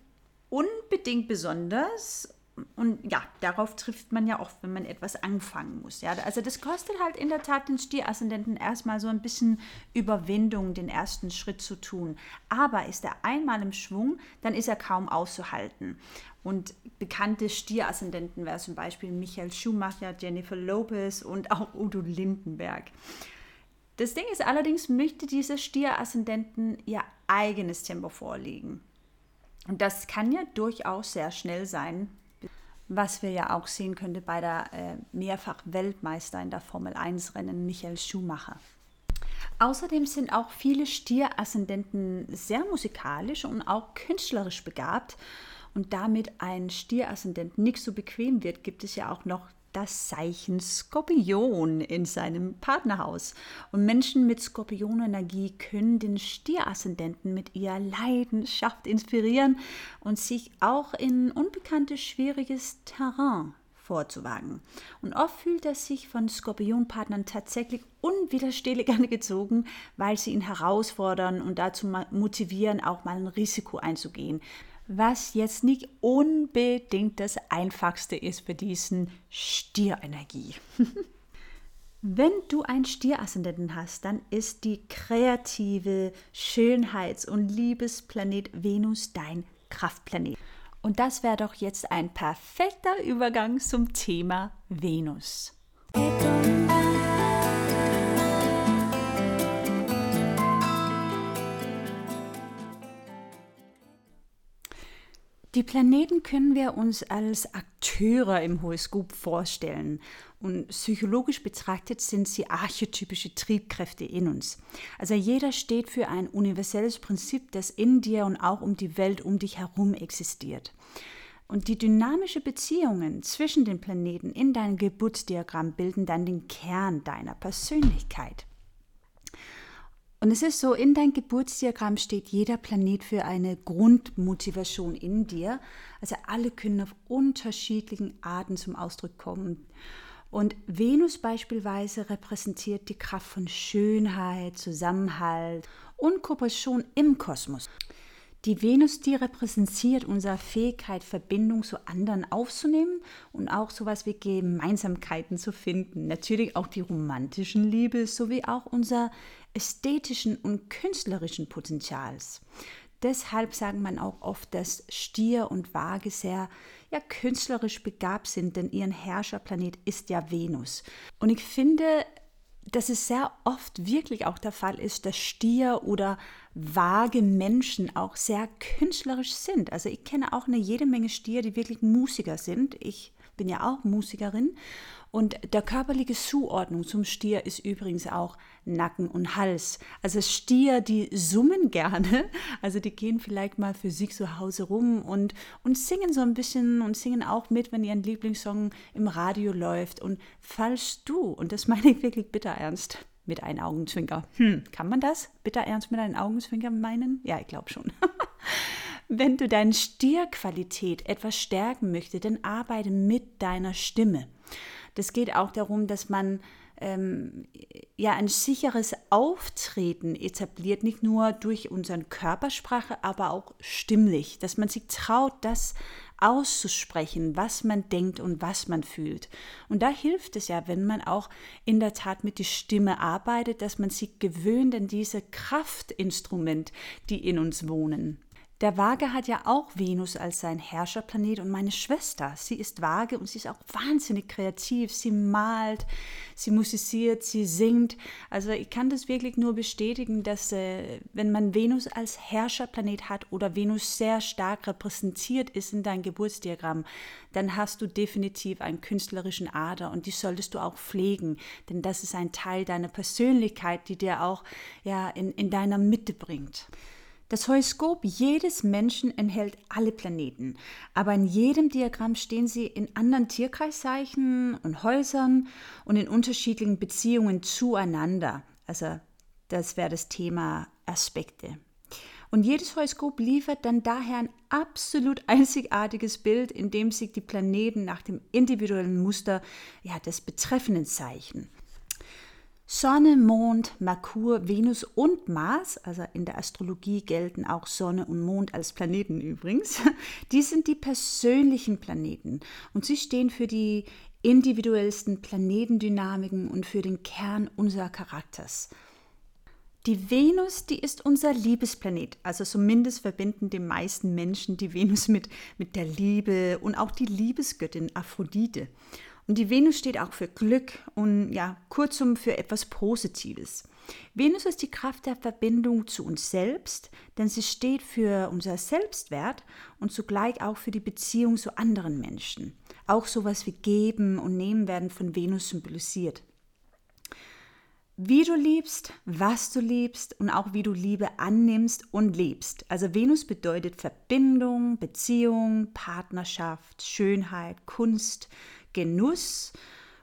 unbedingt besonders und ja, darauf trifft man ja oft, wenn man etwas anfangen muss. Ja, also das kostet halt in der Tat den Stieraszendenten erstmal so ein bisschen Überwindung, den ersten Schritt zu tun. Aber ist er einmal im Schwung, dann ist er kaum auszuhalten. Und bekannte Stieraszendenten wären zum Beispiel Michael Schumacher, Jennifer Lopez und auch Udo Lindenberg. Das Ding ist allerdings, möchte dieser Stieraszendenten ihr eigenes Tempo vorlegen. Und das kann ja durchaus sehr schnell sein, was wir ja auch sehen könnte bei der äh, Mehrfach-Weltmeister in der Formel-1-Rennen Michael Schumacher. Außerdem sind auch viele Stieraszendenten sehr musikalisch und auch künstlerisch begabt. Und damit ein Stieraszendent nicht so bequem wird, gibt es ja auch noch das Zeichen Skorpion in seinem Partnerhaus. Und Menschen mit Skorpionenergie können den Stieraszendenten mit ihrer Leidenschaft inspirieren und sich auch in unbekanntes, schwieriges Terrain vorzuwagen. Und oft fühlt er sich von Skorpionpartnern tatsächlich unwiderstehlich angezogen, weil sie ihn herausfordern und dazu motivieren, auch mal ein Risiko einzugehen was jetzt nicht unbedingt das Einfachste ist für diesen Stierenergie. Wenn du einen Stieraszendenten hast, dann ist die kreative Schönheits- und Liebesplanet Venus dein Kraftplanet. Und das wäre doch jetzt ein perfekter Übergang zum Thema Venus. Die Planeten können wir uns als Akteure im Horoskop vorstellen. Und psychologisch betrachtet sind sie archetypische Triebkräfte in uns. Also jeder steht für ein universelles Prinzip, das in dir und auch um die Welt um dich herum existiert. Und die dynamischen Beziehungen zwischen den Planeten in deinem Geburtsdiagramm bilden dann den Kern deiner Persönlichkeit. Und es ist so, in dein Geburtsdiagramm steht jeder Planet für eine Grundmotivation in dir. Also alle können auf unterschiedlichen Arten zum Ausdruck kommen. Und Venus beispielsweise repräsentiert die Kraft von Schönheit, Zusammenhalt und Kooperation im Kosmos. Die Venus, die repräsentiert unsere Fähigkeit, Verbindung zu anderen aufzunehmen und auch sowas wie Gemeinsamkeiten zu finden. Natürlich auch die romantischen Liebe sowie auch unser ästhetischen und künstlerischen Potenzials. deshalb sagt man auch oft, dass Stier und Waage sehr ja, künstlerisch begabt sind, denn ihren Herrscherplanet ist ja Venus. Und ich finde, dass es sehr oft wirklich auch der Fall ist, dass Stier oder vage Menschen auch sehr künstlerisch sind. Also ich kenne auch eine jede Menge Stier, die wirklich Musiker sind. Ich bin ja auch Musikerin und der körperliche Zuordnung zum Stier ist übrigens auch Nacken und Hals. Also Stier, die summen gerne, also die gehen vielleicht mal für sich zu Hause rum und, und singen so ein bisschen und singen auch mit, wenn ihr Lieblingssong im Radio läuft. Und falls du, und das meine ich wirklich bitter ernst, mit einem Augenzwinker. Hm, kann man das bitter ernst mit einem Augenzwinker meinen? Ja, ich glaube schon. Wenn du deine Stierqualität etwas stärken möchtest, dann arbeite mit deiner Stimme. Das geht auch darum, dass man ähm, ja ein sicheres Auftreten etabliert, nicht nur durch unsere Körpersprache, aber auch stimmlich, dass man sich traut, das auszusprechen, was man denkt und was man fühlt. Und da hilft es ja, wenn man auch in der Tat mit der Stimme arbeitet, dass man sich gewöhnt an diese Kraftinstrument, die in uns wohnen. Der Waage hat ja auch Venus als sein Herrscherplanet und meine Schwester, sie ist Waage und sie ist auch wahnsinnig kreativ. Sie malt, sie musiziert, sie singt. Also ich kann das wirklich nur bestätigen, dass äh, wenn man Venus als Herrscherplanet hat oder Venus sehr stark repräsentiert ist in deinem Geburtsdiagramm, dann hast du definitiv einen künstlerischen Ader und die solltest du auch pflegen, denn das ist ein Teil deiner Persönlichkeit, die dir auch ja in, in deiner Mitte bringt. Das Horoskop jedes Menschen enthält alle Planeten, aber in jedem Diagramm stehen sie in anderen Tierkreiszeichen und Häusern und in unterschiedlichen Beziehungen zueinander. Also das wäre das Thema Aspekte. Und jedes Horoskop liefert dann daher ein absolut einzigartiges Bild, in dem sich die Planeten nach dem individuellen Muster ja, des betreffenden Zeichen Sonne, Mond, Merkur, Venus und Mars, also in der Astrologie gelten auch Sonne und Mond als Planeten übrigens, die sind die persönlichen Planeten und sie stehen für die individuellsten Planetendynamiken und für den Kern unserer Charakters. Die Venus, die ist unser Liebesplanet. Also zumindest verbinden die meisten Menschen die Venus mit, mit der Liebe und auch die Liebesgöttin Aphrodite. Und die Venus steht auch für Glück und ja, kurzum für etwas Positives. Venus ist die Kraft der Verbindung zu uns selbst, denn sie steht für unser Selbstwert und zugleich auch für die Beziehung zu anderen Menschen. Auch sowas wie Geben und Nehmen werden von Venus symbolisiert. Wie du liebst, was du liebst und auch wie du Liebe annimmst und liebst. Also Venus bedeutet Verbindung, Beziehung, Partnerschaft, Schönheit, Kunst, Genuss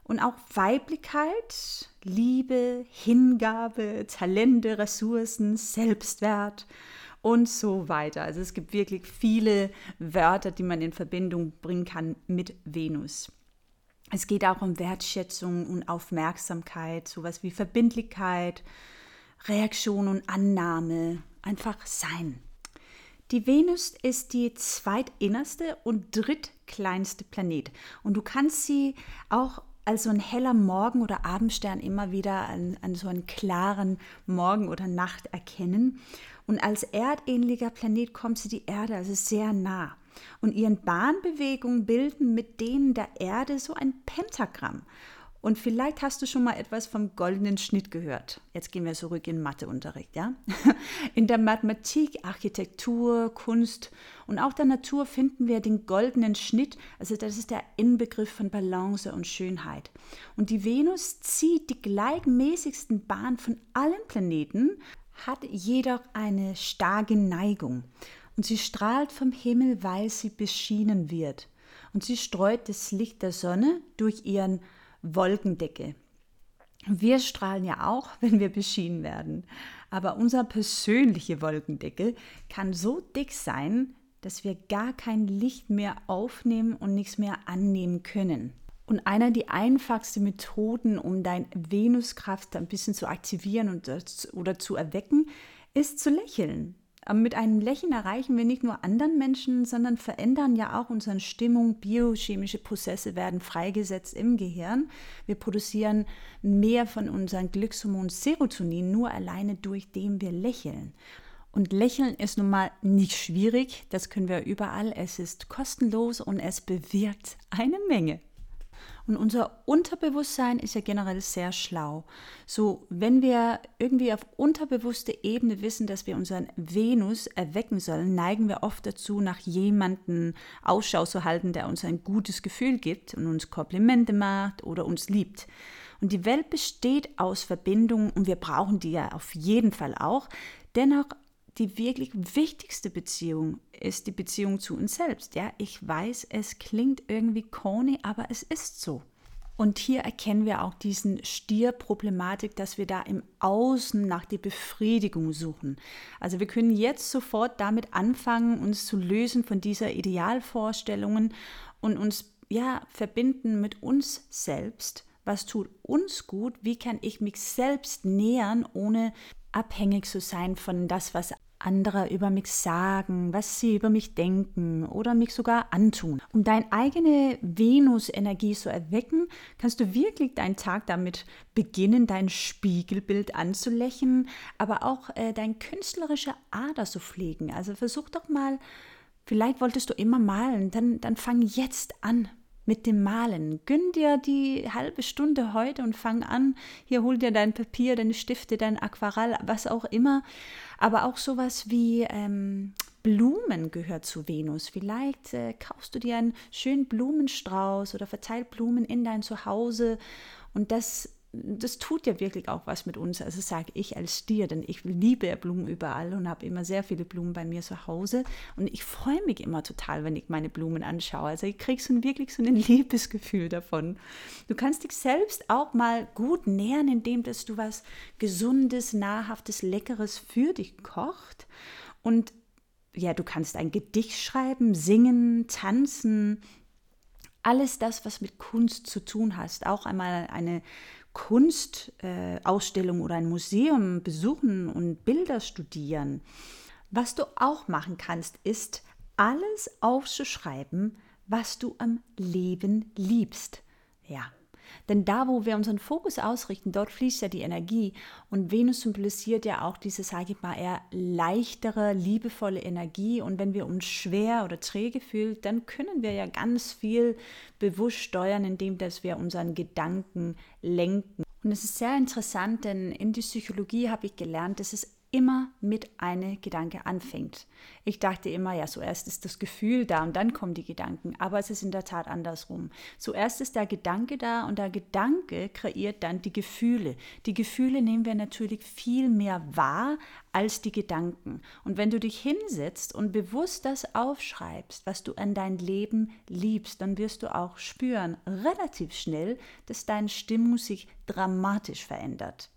und auch Weiblichkeit, Liebe, Hingabe, Talente, Ressourcen, Selbstwert und so weiter. Also es gibt wirklich viele Wörter, die man in Verbindung bringen kann mit Venus. Es geht auch um Wertschätzung und Aufmerksamkeit, sowas wie Verbindlichkeit, Reaktion und Annahme, einfach sein. Die Venus ist die zweitinnerste und drittkleinste Planet und du kannst sie auch als so ein heller Morgen- oder Abendstern immer wieder an, an so einen klaren Morgen oder Nacht erkennen. Und als erdähnlicher Planet kommt sie die Erde also sehr nah. Und ihren Bahnbewegungen bilden mit denen der Erde so ein Pentagramm. Und vielleicht hast du schon mal etwas vom goldenen Schnitt gehört. Jetzt gehen wir zurück in Matheunterricht, ja? In der Mathematik, Architektur, Kunst und auch der Natur finden wir den goldenen Schnitt. Also das ist der Inbegriff von Balance und Schönheit. Und die Venus zieht die gleichmäßigsten Bahn von allen Planeten, hat jedoch eine starke Neigung. Und sie strahlt vom Himmel, weil sie beschienen wird. Und sie streut das Licht der Sonne durch ihren Wolkendecke. Wir strahlen ja auch, wenn wir beschienen werden. Aber unser persönliche Wolkendecke kann so dick sein, dass wir gar kein Licht mehr aufnehmen und nichts mehr annehmen können. Und einer der einfachsten Methoden, um deine Venuskraft ein bisschen zu aktivieren und, oder zu erwecken, ist zu lächeln. Mit einem Lächeln erreichen wir nicht nur anderen Menschen, sondern verändern ja auch unsere Stimmung. Biochemische Prozesse werden freigesetzt im Gehirn. Wir produzieren mehr von unserem Glückshormon Serotonin nur alleine durch dem wir lächeln. Und Lächeln ist nun mal nicht schwierig, das können wir überall. Es ist kostenlos und es bewirkt eine Menge. Und unser Unterbewusstsein ist ja generell sehr schlau. So, wenn wir irgendwie auf unterbewusster Ebene wissen, dass wir unseren Venus erwecken sollen, neigen wir oft dazu, nach jemandem Ausschau zu halten, der uns ein gutes Gefühl gibt und uns Komplimente macht oder uns liebt. Und die Welt besteht aus Verbindungen und wir brauchen die ja auf jeden Fall auch. Dennoch die wirklich wichtigste Beziehung ist die Beziehung zu uns selbst. Ja, ich weiß, es klingt irgendwie corny, aber es ist so. Und hier erkennen wir auch diesen Stierproblematik, dass wir da im Außen nach der Befriedigung suchen. Also wir können jetzt sofort damit anfangen, uns zu lösen von dieser Idealvorstellungen und uns ja verbinden mit uns selbst. Was tut uns gut? Wie kann ich mich selbst nähern, ohne abhängig zu sein von das, was andere über mich sagen, was sie über mich denken oder mich sogar antun. Um deine eigene Venus-Energie zu erwecken, kannst du wirklich deinen Tag damit beginnen, dein Spiegelbild anzulächeln, aber auch äh, deine künstlerische Ader zu pflegen. Also versuch doch mal, vielleicht wolltest du immer malen, dann, dann fang jetzt an mit dem Malen. Gönn dir die halbe Stunde heute und fang an. Hier hol dir dein Papier, deine Stifte, dein Aquarell, was auch immer. Aber auch sowas wie ähm, Blumen gehört zu Venus. Vielleicht äh, kaufst du dir einen schönen Blumenstrauß oder verteilt Blumen in dein Zuhause. Und das das tut ja wirklich auch was mit uns. Also sage ich als Stier, denn ich liebe Blumen überall und habe immer sehr viele Blumen bei mir zu Hause. Und ich freue mich immer total, wenn ich meine Blumen anschaue. Also ich kriege so wirklich so ein Liebesgefühl davon. Du kannst dich selbst auch mal gut nähern, indem dass du was Gesundes, Nahrhaftes, Leckeres für dich kocht. Und ja, du kannst ein Gedicht schreiben, singen, tanzen, alles das, was mit Kunst zu tun hast, auch einmal eine Kunstausstellung oder ein Museum besuchen und Bilder studieren. Was du auch machen kannst, ist alles aufzuschreiben, was du am Leben liebst. Ja, denn da, wo wir unseren Fokus ausrichten, dort fließt ja die Energie. Und Venus symbolisiert ja auch diese, sage ich mal, eher leichtere, liebevolle Energie. Und wenn wir uns schwer oder träge fühlen, dann können wir ja ganz viel bewusst steuern, indem dass wir unseren Gedanken lenken. Und es ist sehr interessant, denn in der Psychologie habe ich gelernt, dass es immer mit einem Gedanke anfängt. Ich dachte immer, ja, zuerst ist das Gefühl da und dann kommen die Gedanken, aber es ist in der Tat andersrum. Zuerst ist der Gedanke da und der Gedanke kreiert dann die Gefühle. Die Gefühle nehmen wir natürlich viel mehr wahr als die Gedanken. Und wenn du dich hinsetzt und bewusst das aufschreibst, was du an dein Leben liebst, dann wirst du auch spüren, relativ schnell, dass deine Stimmung sich dramatisch verändert.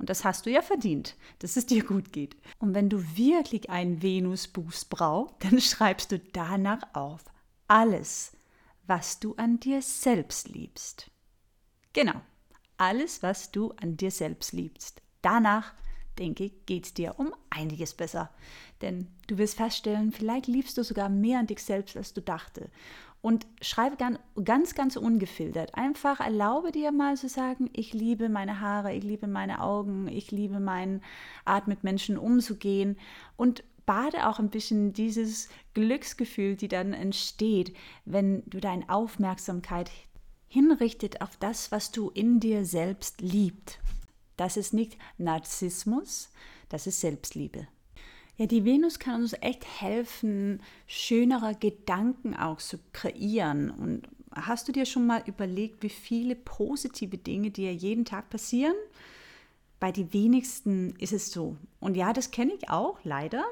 Und das hast du ja verdient, dass es dir gut geht. Und wenn du wirklich einen Venus-Boost brauchst, dann schreibst du danach auf alles, was du an dir selbst liebst. Genau, alles, was du an dir selbst liebst. Danach, denke ich, geht es dir um einiges besser. Denn du wirst feststellen, vielleicht liebst du sogar mehr an dich selbst, als du dachte und schreibe ganz, ganz ungefiltert. Einfach erlaube dir mal zu sagen, ich liebe meine Haare, ich liebe meine Augen, ich liebe meine Art mit Menschen umzugehen und bade auch ein bisschen dieses Glücksgefühl, die dann entsteht, wenn du deine Aufmerksamkeit hinrichtet auf das, was du in dir selbst liebst. Das ist nicht Narzissmus, das ist Selbstliebe. Ja, die Venus kann uns echt helfen, schönere Gedanken auch zu kreieren. Und hast du dir schon mal überlegt, wie viele positive Dinge dir jeden Tag passieren? Bei den wenigsten ist es so. Und ja, das kenne ich auch leider,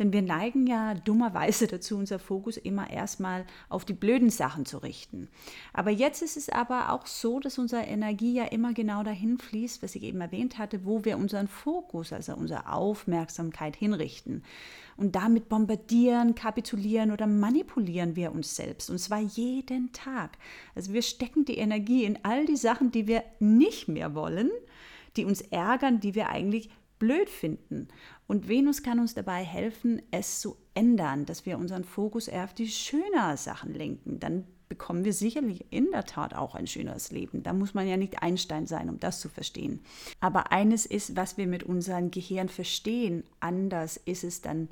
denn wir neigen ja dummerweise dazu, unser Fokus immer erstmal auf die blöden Sachen zu richten. Aber jetzt ist es aber auch so, dass unsere Energie ja immer genau dahin fließt, was ich eben erwähnt hatte, wo wir unseren Fokus, also unsere Aufmerksamkeit hinrichten. Und damit bombardieren, kapitulieren oder manipulieren wir uns selbst. Und zwar jeden Tag. Also wir stecken die Energie in all die Sachen, die wir nicht mehr wollen die uns ärgern, die wir eigentlich blöd finden. Und Venus kann uns dabei helfen, es zu ändern, dass wir unseren Fokus eher auf die schöneren Sachen lenken. Dann bekommen wir sicherlich in der Tat auch ein schöneres Leben. Da muss man ja nicht Einstein sein, um das zu verstehen. Aber eines ist, was wir mit unserem Gehirn verstehen, anders ist es dann,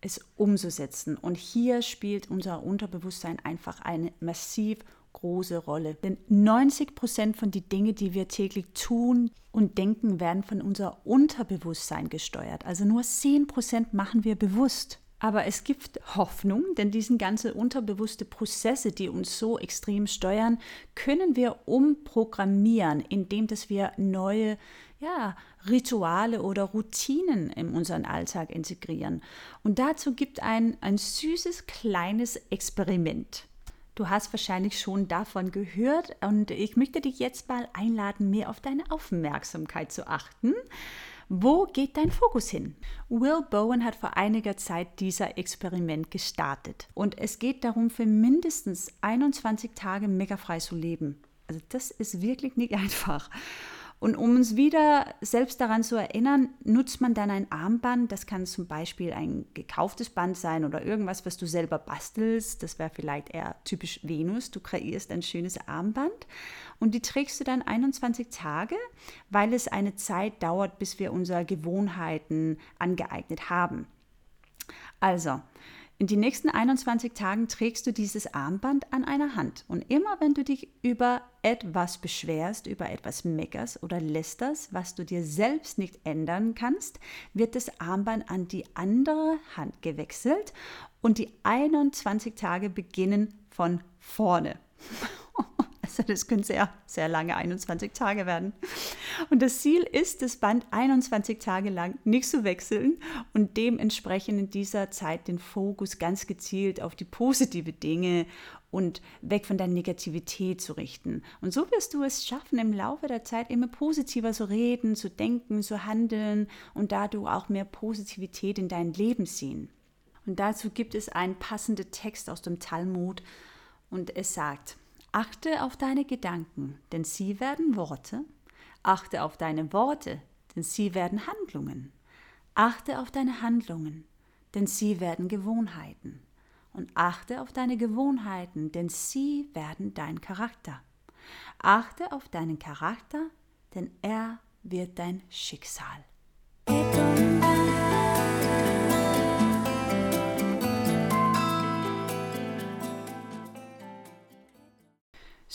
es umzusetzen. Und hier spielt unser Unterbewusstsein einfach eine massiv große Rolle. Denn 90 Prozent von den Dingen, die wir täglich tun und denken, werden von unser Unterbewusstsein gesteuert. Also nur 10 Prozent machen wir bewusst. Aber es gibt Hoffnung, denn diese ganzen unterbewusste Prozesse, die uns so extrem steuern, können wir umprogrammieren, indem dass wir neue ja, Rituale oder Routinen in unseren Alltag integrieren. Und dazu gibt ein, ein süßes kleines Experiment. Du hast wahrscheinlich schon davon gehört und ich möchte dich jetzt mal einladen, mehr auf deine Aufmerksamkeit zu achten. Wo geht dein Fokus hin? Will Bowen hat vor einiger Zeit dieser Experiment gestartet und es geht darum, für mindestens 21 Tage mega frei zu leben. Also das ist wirklich nicht einfach. Und um uns wieder selbst daran zu erinnern, nutzt man dann ein Armband. Das kann zum Beispiel ein gekauftes Band sein oder irgendwas, was du selber bastelst. Das wäre vielleicht eher typisch Venus. Du kreierst ein schönes Armband und die trägst du dann 21 Tage, weil es eine Zeit dauert, bis wir unsere Gewohnheiten angeeignet haben. Also, in den nächsten 21 Tagen trägst du dieses Armband an einer Hand. Und immer wenn du dich über etwas beschwerst, über etwas meckerst oder lästerst, was du dir selbst nicht ändern kannst, wird das Armband an die andere Hand gewechselt und die 21 Tage beginnen von vorne. Also das können sehr, sehr lange 21 Tage werden. Und das Ziel ist, das Band 21 Tage lang nicht zu wechseln und dementsprechend in dieser Zeit den Fokus ganz gezielt auf die positive Dinge und weg von der Negativität zu richten. Und so wirst du es schaffen, im Laufe der Zeit immer positiver zu reden, zu denken, zu handeln und dadurch auch mehr Positivität in dein Leben sehen. Und dazu gibt es einen passenden Text aus dem Talmud und es sagt, Achte auf deine Gedanken, denn sie werden Worte. Achte auf deine Worte, denn sie werden Handlungen. Achte auf deine Handlungen, denn sie werden Gewohnheiten. Und achte auf deine Gewohnheiten, denn sie werden dein Charakter. Achte auf deinen Charakter, denn er wird dein Schicksal.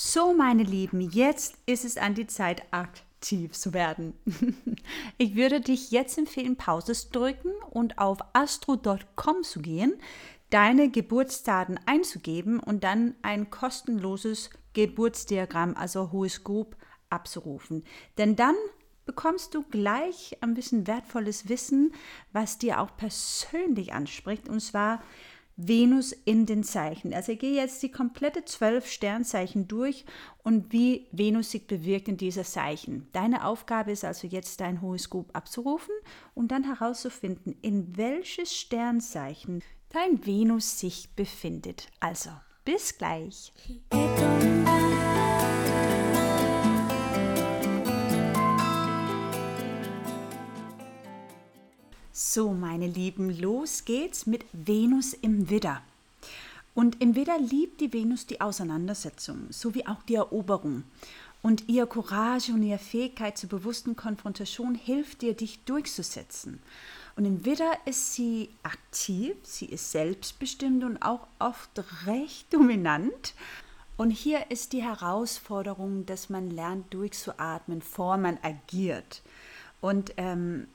So, meine Lieben, jetzt ist es an die Zeit, aktiv zu werden. Ich würde dich jetzt empfehlen, Pause zu drücken und auf astro.com zu gehen, deine Geburtsdaten einzugeben und dann ein kostenloses Geburtsdiagramm, also Horoskop, abzurufen. Denn dann bekommst du gleich ein bisschen wertvolles Wissen, was dir auch persönlich anspricht, und zwar Venus in den Zeichen. Also ich gehe jetzt die komplette zwölf Sternzeichen durch und wie Venus sich bewirkt in dieser Zeichen. Deine Aufgabe ist also jetzt dein Horoskop abzurufen und dann herauszufinden, in welches Sternzeichen dein Venus sich befindet. Also, bis gleich. So, meine Lieben, los geht's mit Venus im Widder. Und im Widder liebt die Venus die Auseinandersetzung sowie auch die Eroberung. Und ihr Courage und ihre Fähigkeit zur bewussten Konfrontation hilft dir, dich durchzusetzen. Und im Widder ist sie aktiv, sie ist selbstbestimmt und auch oft recht dominant. Und hier ist die Herausforderung, dass man lernt, durchzuatmen, bevor man agiert. Und ähm,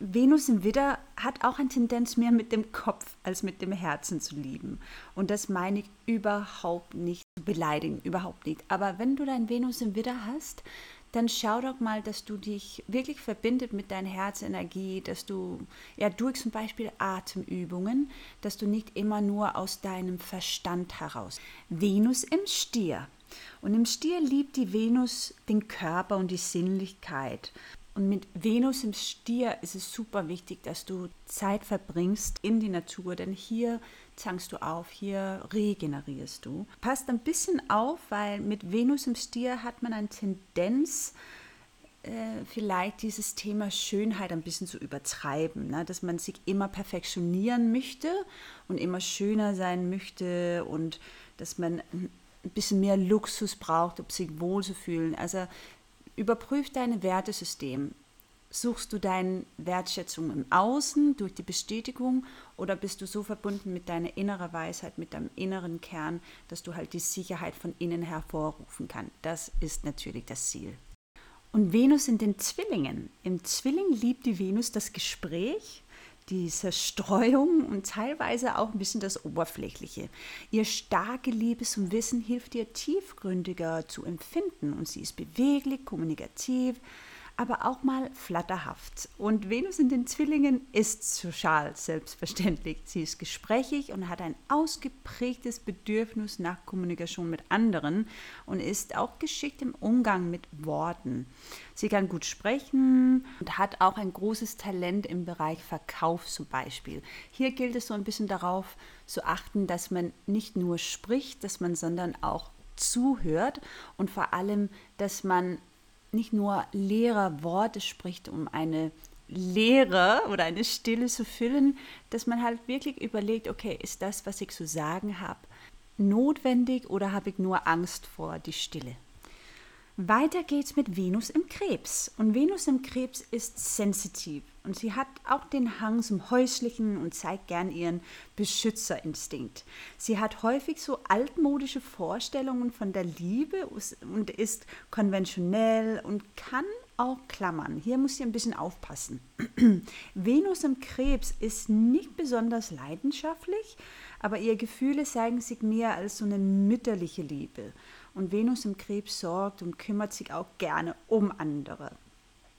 Venus im Widder hat auch eine Tendenz, mehr mit dem Kopf als mit dem Herzen zu lieben. Und das meine ich überhaupt nicht zu beleidigen, überhaupt nicht. Aber wenn du dein Venus im Widder hast, dann schau doch mal, dass du dich wirklich verbindet mit deiner Herzenergie, dass du ja durch zum Beispiel Atemübungen, dass du nicht immer nur aus deinem Verstand heraus. Venus im Stier. Und im Stier liebt die Venus den Körper und die Sinnlichkeit. Und mit Venus im Stier ist es super wichtig, dass du Zeit verbringst in die Natur, denn hier tankst du auf, hier regenerierst du. Passt ein bisschen auf, weil mit Venus im Stier hat man eine Tendenz, äh, vielleicht dieses Thema Schönheit ein bisschen zu übertreiben, ne? dass man sich immer perfektionieren möchte und immer schöner sein möchte und dass man ein bisschen mehr Luxus braucht, ob sich wohl zu fühlen. Also überprüf dein Wertesystem. Suchst du deine Wertschätzung im Außen durch die Bestätigung oder bist du so verbunden mit deiner inneren Weisheit, mit deinem inneren Kern, dass du halt die Sicherheit von innen hervorrufen kannst? Das ist natürlich das Ziel. Und Venus in den Zwillingen. Im Zwilling liebt die Venus das Gespräch, die Zerstreuung und teilweise auch ein bisschen das Oberflächliche. Ihr starke Liebe zum Wissen hilft ihr tiefgründiger zu empfinden und sie ist beweglich, kommunikativ, aber auch mal flatterhaft. Und Venus in den Zwillingen ist sozial, selbstverständlich. Sie ist gesprächig und hat ein ausgeprägtes Bedürfnis nach Kommunikation mit anderen und ist auch geschickt im Umgang mit Worten. Sie kann gut sprechen und hat auch ein großes Talent im Bereich Verkauf zum Beispiel. Hier gilt es so ein bisschen darauf zu achten, dass man nicht nur spricht, dass man, sondern auch zuhört und vor allem, dass man nicht nur leere Worte spricht, um eine Leere oder eine Stille zu füllen, dass man halt wirklich überlegt, okay, ist das, was ich zu sagen habe, notwendig oder habe ich nur Angst vor die Stille? Weiter geht's mit Venus im Krebs. Und Venus im Krebs ist sensitiv und sie hat auch den Hang zum Häuslichen und zeigt gern ihren Beschützerinstinkt. Sie hat häufig so altmodische Vorstellungen von der Liebe und ist konventionell und kann auch klammern. Hier muss sie ein bisschen aufpassen. Venus im Krebs ist nicht besonders leidenschaftlich, aber ihre Gefühle zeigen sich mehr als so eine mütterliche Liebe. Und Venus im Krebs sorgt und kümmert sich auch gerne um andere.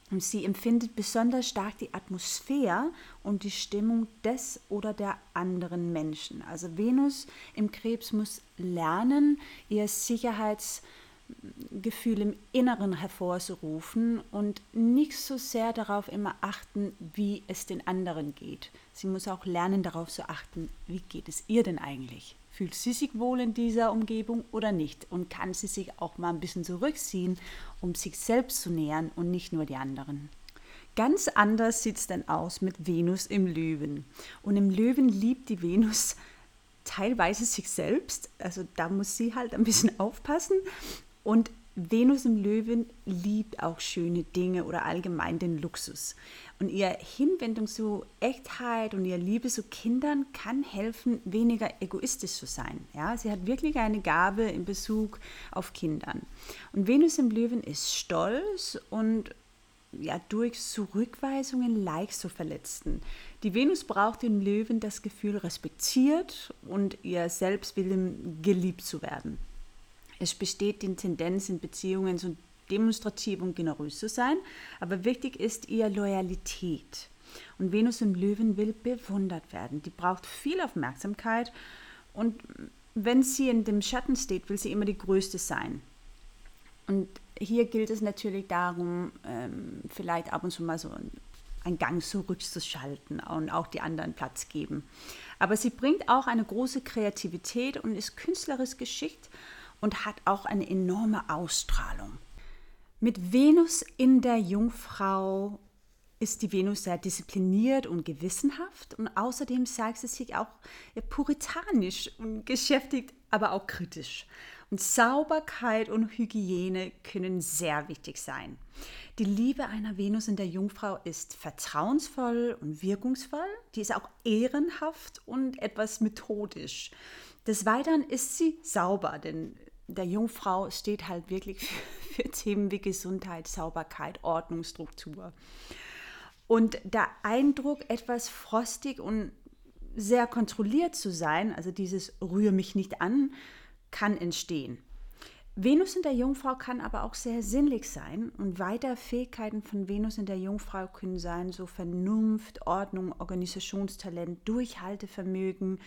Und sie empfindet besonders stark die Atmosphäre und die Stimmung des oder der anderen Menschen. Also Venus im Krebs muss lernen, ihr Sicherheitsgefühl im Inneren hervorzurufen und nicht so sehr darauf immer achten, wie es den anderen geht. Sie muss auch lernen, darauf zu achten, wie geht es ihr denn eigentlich. Fühlt sie sich wohl in dieser Umgebung oder nicht? Und kann sie sich auch mal ein bisschen zurückziehen, um sich selbst zu nähern und nicht nur die anderen? Ganz anders sieht es dann aus mit Venus im Löwen. Und im Löwen liebt die Venus teilweise sich selbst. Also da muss sie halt ein bisschen aufpassen. Und Venus im Löwen liebt auch schöne Dinge oder allgemein den Luxus. Und ihre Hinwendung zu Echtheit und ihre Liebe zu Kindern kann helfen, weniger egoistisch zu sein. Ja, sie hat wirklich eine Gabe in Bezug auf Kindern. Und Venus im Löwen ist stolz und ja, durch Zurückweisungen leicht zu verletzen. Die Venus braucht im Löwen das Gefühl, respektiert und ihr Selbstwillen geliebt zu werden. Es besteht die Tendenz in Beziehungen so demonstrativ und generös zu sein, aber wichtig ist ihr Loyalität. Und Venus im Löwen will bewundert werden. Die braucht viel Aufmerksamkeit und wenn sie in dem Schatten steht, will sie immer die Größte sein. Und hier gilt es natürlich darum, ähm, vielleicht ab und zu mal so einen Gang zurückzuschalten und auch die anderen Platz geben. Aber sie bringt auch eine große Kreativität und ist künstlerisch geschickt und hat auch eine enorme Ausstrahlung. Mit Venus in der Jungfrau ist die Venus sehr diszipliniert und gewissenhaft und außerdem zeigt sie sich auch puritanisch und geschäftigt, aber auch kritisch. Und Sauberkeit und Hygiene können sehr wichtig sein. Die Liebe einer Venus in der Jungfrau ist vertrauensvoll und wirkungsvoll. Die ist auch ehrenhaft und etwas methodisch. Des Weiteren ist sie sauber, denn der Jungfrau steht halt wirklich für, für Themen wie Gesundheit, Sauberkeit, Ordnung, Struktur. Und der Eindruck, etwas frostig und sehr kontrolliert zu sein, also dieses rühre mich nicht an, kann entstehen. Venus in der Jungfrau kann aber auch sehr sinnlich sein und weitere Fähigkeiten von Venus in der Jungfrau können sein, so Vernunft, Ordnung, Organisationstalent, Durchhaltevermögen,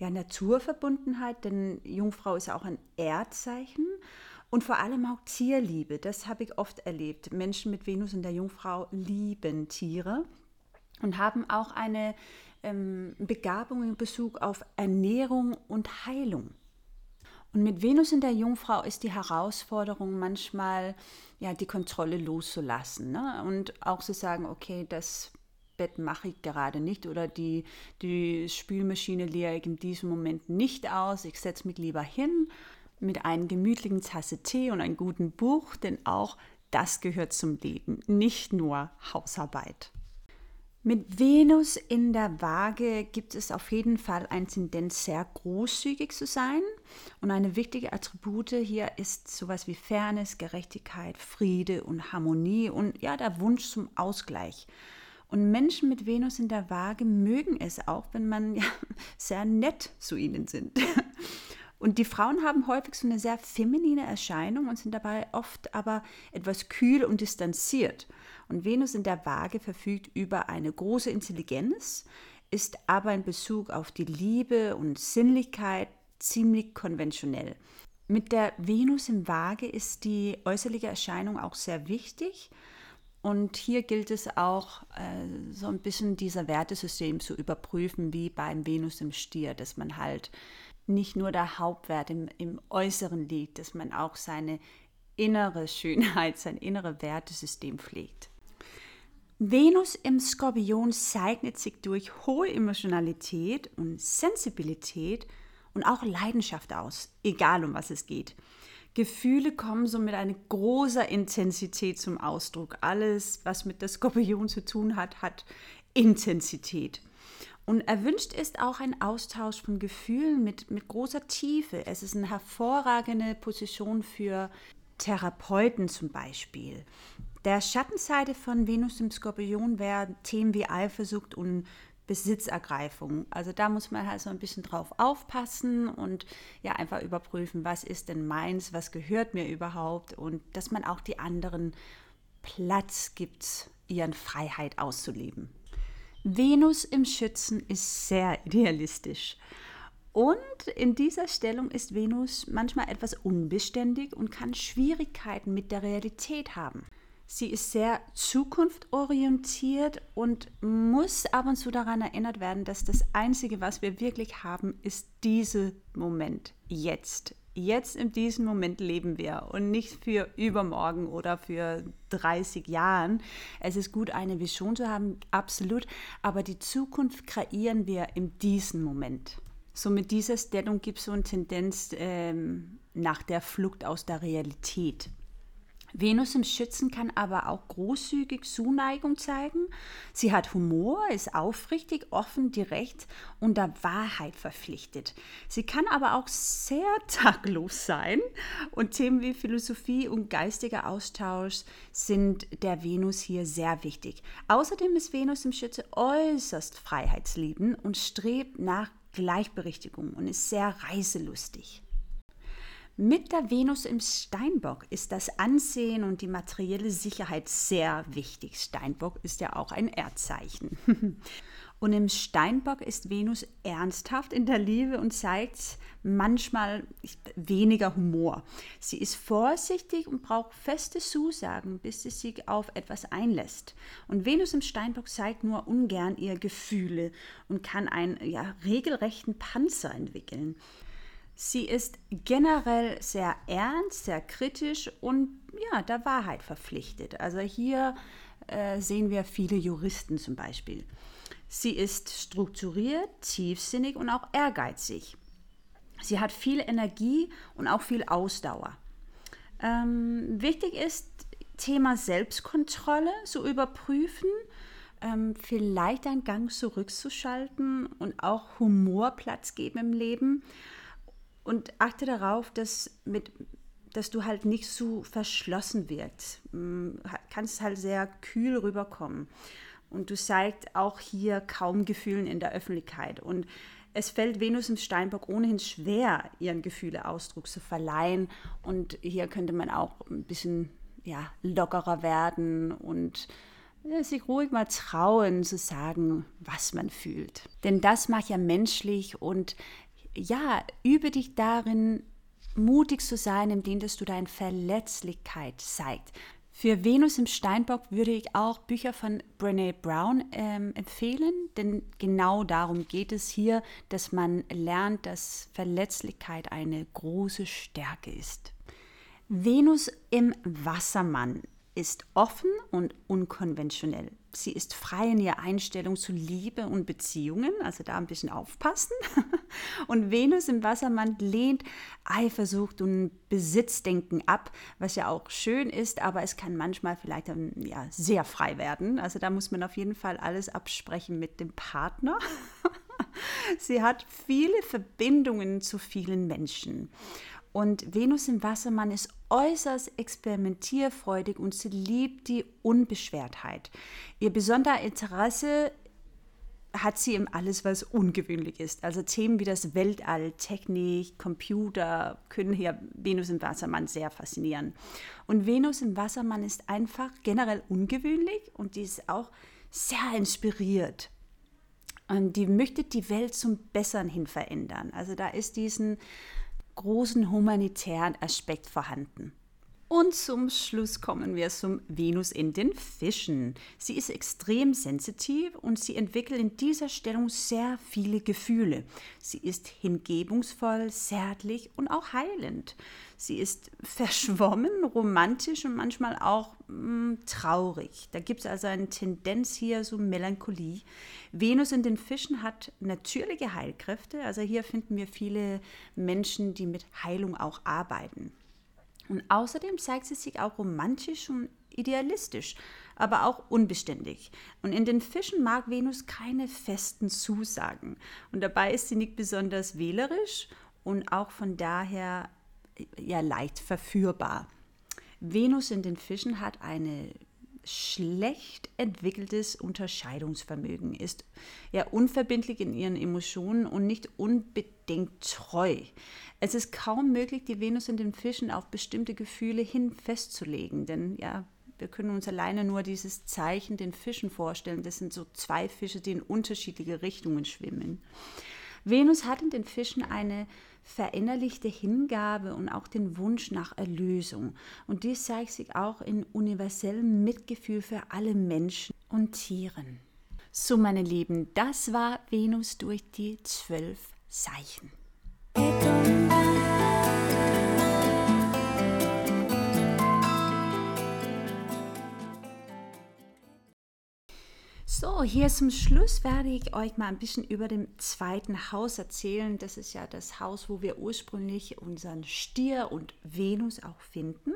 ja, Naturverbundenheit, denn Jungfrau ist auch ein Erdzeichen und vor allem auch Tierliebe. Das habe ich oft erlebt. Menschen mit Venus in der Jungfrau lieben Tiere und haben auch eine ähm, Begabung in Bezug auf Ernährung und Heilung. Und mit Venus in der Jungfrau ist die Herausforderung manchmal, ja, die Kontrolle loszulassen ne? und auch zu sagen, okay, das Bett mache ich gerade nicht oder die, die Spülmaschine leere ich in diesem Moment nicht aus. Ich setze mich lieber hin mit einem gemütlichen Tasse Tee und einem guten Buch, denn auch das gehört zum Leben, nicht nur Hausarbeit. Mit Venus in der Waage gibt es auf jeden Fall eine Tendenz, sehr großzügig zu sein. Und eine wichtige Attribute hier ist sowas wie Fairness, Gerechtigkeit, Friede und Harmonie und ja, der Wunsch zum Ausgleich. Und Menschen mit Venus in der Waage mögen es auch, wenn man ja, sehr nett zu ihnen sind. Und die Frauen haben häufig so eine sehr feminine Erscheinung und sind dabei oft aber etwas kühl und distanziert. Und Venus in der Waage verfügt über eine große Intelligenz, ist aber in Bezug auf die Liebe und Sinnlichkeit ziemlich konventionell. Mit der Venus im Waage ist die äußerliche Erscheinung auch sehr wichtig. Und hier gilt es auch, äh, so ein bisschen dieser Wertesystem zu überprüfen, wie beim Venus im Stier, dass man halt nicht nur der Hauptwert im, im Äußeren liegt, dass man auch seine innere Schönheit, sein inneres Wertesystem pflegt. Venus im Skorpion zeichnet sich durch hohe Emotionalität und Sensibilität und auch Leidenschaft aus, egal um was es geht. Gefühle kommen so mit einer großer Intensität zum Ausdruck. Alles, was mit der Skorpion zu tun hat, hat Intensität. Und erwünscht ist auch ein Austausch von Gefühlen mit, mit großer Tiefe. Es ist eine hervorragende Position für Therapeuten zum Beispiel. Der Schattenseite von Venus im Skorpion wären Themen wie Eifersucht und Besitzergreifung. Also da muss man halt so ein bisschen drauf aufpassen und ja einfach überprüfen, was ist denn meins, was gehört mir überhaupt und dass man auch die anderen Platz gibt, ihren Freiheit auszuleben. Venus im Schützen ist sehr idealistisch. Und in dieser Stellung ist Venus manchmal etwas unbeständig und kann Schwierigkeiten mit der Realität haben. Sie ist sehr zukunftorientiert und muss ab und zu daran erinnert werden, dass das Einzige, was wir wirklich haben, ist dieser Moment, jetzt jetzt in diesem Moment leben wir und nicht für übermorgen oder für 30 Jahren. Es ist gut, eine Vision zu haben, absolut, aber die Zukunft kreieren wir in diesem Moment. So mit dieser Stellung gibt es so eine Tendenz ähm, nach der Flucht aus der Realität. Venus im Schützen kann aber auch großzügig Zuneigung zeigen. Sie hat Humor, ist aufrichtig, offen, direkt und der Wahrheit verpflichtet. Sie kann aber auch sehr taglos sein und Themen wie Philosophie und geistiger Austausch sind der Venus hier sehr wichtig. Außerdem ist Venus im Schütze äußerst freiheitsliebend und strebt nach Gleichberechtigung und ist sehr reiselustig. Mit der Venus im Steinbock ist das Ansehen und die materielle Sicherheit sehr wichtig. Steinbock ist ja auch ein Erdzeichen. Und im Steinbock ist Venus ernsthaft in der Liebe und zeigt manchmal weniger Humor. Sie ist vorsichtig und braucht feste Zusagen, bis sie sich auf etwas einlässt. Und Venus im Steinbock zeigt nur ungern ihre Gefühle und kann einen ja, regelrechten Panzer entwickeln. Sie ist generell sehr ernst, sehr kritisch und ja, der Wahrheit verpflichtet. Also hier äh, sehen wir viele Juristen zum Beispiel. Sie ist strukturiert, tiefsinnig und auch ehrgeizig. Sie hat viel Energie und auch viel Ausdauer. Ähm, wichtig ist, Thema Selbstkontrolle zu überprüfen, ähm, vielleicht einen Gang zurückzuschalten und auch Humor Platz geben im Leben. Und achte darauf, dass, mit, dass du halt nicht so verschlossen wirkst. Mm, kannst halt sehr kühl rüberkommen. Und du zeigst auch hier kaum Gefühlen in der Öffentlichkeit. Und es fällt Venus im Steinbock ohnehin schwer, ihren Gefühle Ausdruck zu verleihen. Und hier könnte man auch ein bisschen ja, lockerer werden und sich ruhig mal trauen zu sagen, was man fühlt. Denn das macht ja menschlich und ja, übe dich darin, mutig zu sein, indem dass du deine Verletzlichkeit zeigst. Für Venus im Steinbock würde ich auch Bücher von Brené Brown ähm, empfehlen, denn genau darum geht es hier, dass man lernt, dass Verletzlichkeit eine große Stärke ist. Venus im Wassermann ist offen und unkonventionell. Sie ist frei in ihrer Einstellung zu Liebe und Beziehungen, also da ein bisschen aufpassen. Und Venus im Wassermann lehnt Eifersucht und Besitzdenken ab, was ja auch schön ist, aber es kann manchmal vielleicht ja, sehr frei werden. Also da muss man auf jeden Fall alles absprechen mit dem Partner. Sie hat viele Verbindungen zu vielen Menschen. Und Venus im Wassermann ist äußerst experimentierfreudig und sie liebt die Unbeschwertheit. Ihr besonderer Interesse hat sie in alles, was ungewöhnlich ist. Also Themen wie das Weltall, Technik, Computer können hier Venus im Wassermann sehr faszinieren. Und Venus im Wassermann ist einfach generell ungewöhnlich und die ist auch sehr inspiriert. Und die möchte die Welt zum Besseren hin verändern. Also da ist diesen großen humanitären Aspekt vorhanden. Und zum Schluss kommen wir zum Venus in den Fischen. Sie ist extrem sensitiv und sie entwickelt in dieser Stellung sehr viele Gefühle. Sie ist hingebungsvoll, zärtlich und auch heilend. Sie ist verschwommen, romantisch und manchmal auch mh, hm, traurig. Da gibt es also eine Tendenz hier so Melancholie. Venus in den Fischen hat natürliche Heilkräfte. Also hier finden wir viele Menschen, die mit Heilung auch arbeiten. Und außerdem zeigt sie sich auch romantisch und idealistisch, aber auch unbeständig. Und in den Fischen mag Venus keine festen Zusagen. Und dabei ist sie nicht besonders wählerisch und auch von daher ja leicht verführbar. Venus in den Fischen hat ein schlecht entwickeltes Unterscheidungsvermögen, ist ja unverbindlich in ihren Emotionen und nicht unbedingt treu. Es ist kaum möglich, die Venus in den Fischen auf bestimmte Gefühle hin festzulegen, denn ja, wir können uns alleine nur dieses Zeichen den Fischen vorstellen. Das sind so zwei Fische, die in unterschiedliche Richtungen schwimmen. Venus hat in den Fischen eine verinnerlichte Hingabe und auch den Wunsch nach Erlösung. Und dies zeigt sich auch in universellem Mitgefühl für alle Menschen und Tieren. So, meine Lieben, das war Venus durch die zwölf Zeichen. So, hier zum Schluss werde ich euch mal ein bisschen über dem zweiten Haus erzählen. Das ist ja das Haus, wo wir ursprünglich unseren Stier und Venus auch finden.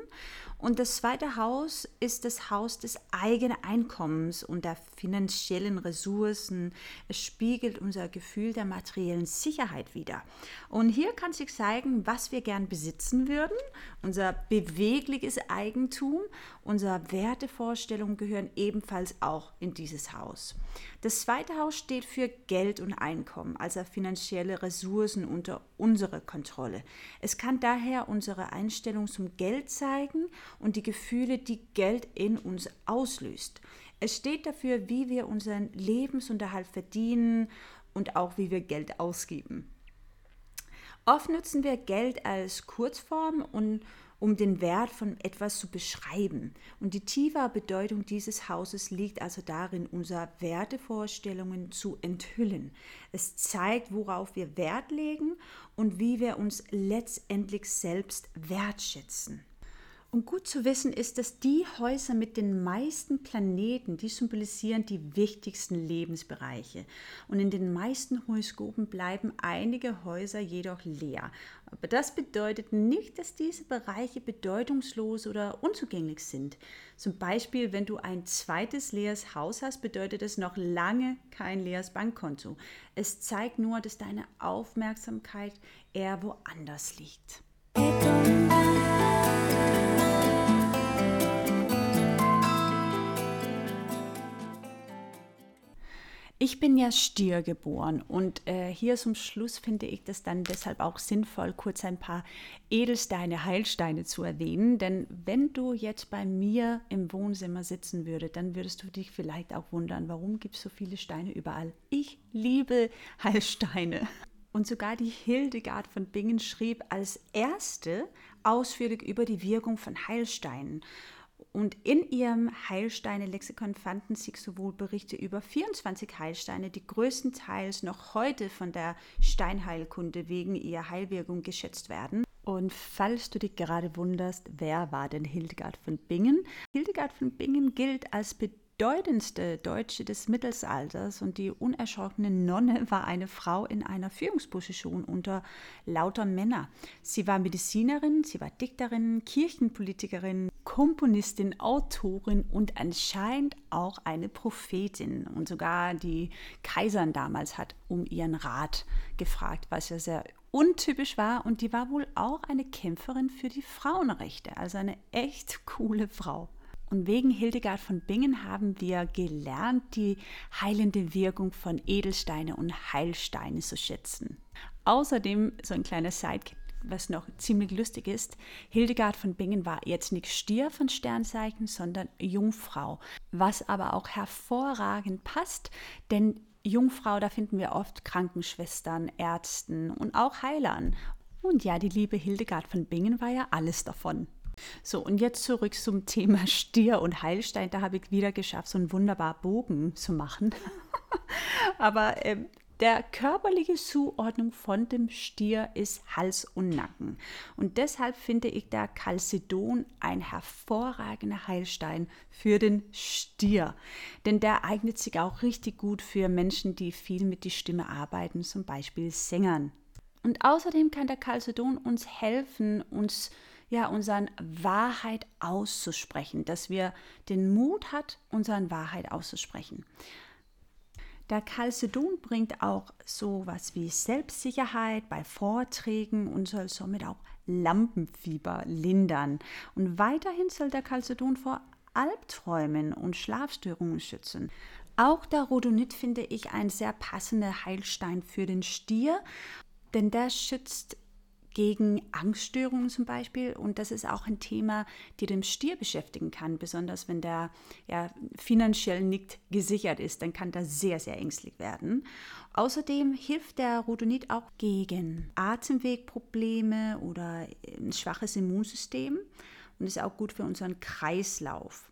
Und das zweite Haus ist das Haus des eigenen Einkommens und der finanziellen Ressourcen. Es spiegelt unser Gefühl der materiellen Sicherheit wider. Und hier kann sich zeigen, was wir gern besitzen würden. Unser bewegliches Eigentum, unsere Wertevorstellungen gehören ebenfalls auch in dieses Haus. Das zweite Haus steht für Geld und Einkommen, also finanzielle Ressourcen unter unserer Kontrolle. Es kann daher unsere Einstellung zum Geld zeigen und die Gefühle, die Geld in uns auslöst. Es steht dafür, wie wir unseren Lebensunterhalt verdienen und auch wie wir Geld ausgeben. Oft nutzen wir Geld als Kurzform und um den Wert von etwas zu beschreiben. Und die tiefe Bedeutung dieses Hauses liegt also darin, unsere Wertevorstellungen zu enthüllen. Es zeigt, worauf wir Wert legen und wie wir uns letztendlich selbst wertschätzen. Und gut zu wissen ist, dass die Häuser mit den meisten Planeten, die symbolisieren die wichtigsten Lebensbereiche. Und in den meisten Horoskopen bleiben einige Häuser jedoch leer. Aber das bedeutet nicht, dass diese Bereiche bedeutungslos oder unzugänglich sind. Zum Beispiel, wenn du ein zweites leeres Haus hast, bedeutet es noch lange kein leeres Bankkonto. Es zeigt nur, dass deine Aufmerksamkeit eher woanders liegt. Ich bin ja Stier geboren und äh, hier zum Schluss finde ich das dann deshalb auch sinnvoll, kurz ein paar Edelsteine, Heilsteine zu erwähnen. Denn wenn du jetzt bei mir im Wohnzimmer sitzen würdest, dann würdest du dich vielleicht auch wundern, warum gibt es so viele Steine überall. Ich liebe Heilsteine. Und sogar die Hildegard von Bingen schrieb als erste ausführlich über die Wirkung von Heilsteinen. Und in ihrem Heilsteine-Lexikon fanden sich sowohl Berichte über 24 Heilsteine, die größtenteils noch heute von der Steinheilkunde wegen ihrer Heilwirkung geschätzt werden. Und falls du dich gerade wunderst, wer war denn Hildegard von Bingen? Hildegard von Bingen gilt als bedeutend bedeutendste Deutsche des Mittelalters und die unerschrockene Nonne war eine Frau in einer Führungsposition unter lauter Männer. Sie war Medizinerin, sie war Dichterin, Kirchenpolitikerin, Komponistin, Autorin und anscheinend auch eine Prophetin. Und sogar die Kaiserin damals hat um ihren Rat gefragt, was ja sehr untypisch war. Und die war wohl auch eine Kämpferin für die Frauenrechte, also eine echt coole Frau. Und wegen Hildegard von Bingen haben wir gelernt, die heilende Wirkung von Edelsteine und Heilsteine zu schätzen. Außerdem so ein kleiner Sidekick, was noch ziemlich lustig ist, Hildegard von Bingen war jetzt nicht Stier von Sternzeichen, sondern Jungfrau, was aber auch hervorragend passt, denn Jungfrau, da finden wir oft Krankenschwestern, Ärzten und auch Heilern. Und ja, die liebe Hildegard von Bingen war ja alles davon. So, und jetzt zurück zum Thema Stier und Heilstein. Da habe ich wieder geschafft, so einen wunderbaren Bogen zu machen. Aber äh, der körperliche Zuordnung von dem Stier ist Hals und Nacken. Und deshalb finde ich der Chalcedon ein hervorragender Heilstein für den Stier. Denn der eignet sich auch richtig gut für Menschen, die viel mit der Stimme arbeiten, zum Beispiel Sängern. Und außerdem kann der Chalcedon uns helfen, uns zu ja, unseren Wahrheit auszusprechen, dass wir den Mut hat, unseren Wahrheit auszusprechen. Der Chalcedon bringt auch sowas wie Selbstsicherheit bei Vorträgen und soll somit auch Lampenfieber lindern. Und weiterhin soll der Chalcedon vor Albträumen und Schlafstörungen schützen. Auch der Rhodonit finde ich ein sehr passender Heilstein für den Stier, denn der schützt gegen Angststörungen zum Beispiel. Und das ist auch ein Thema, die den Stier beschäftigen kann, besonders wenn der ja, finanziell nicht gesichert ist, dann kann der sehr, sehr ängstlich werden. Außerdem hilft der Rhodonit auch gegen Atemwegprobleme oder ein schwaches Immunsystem und ist auch gut für unseren Kreislauf.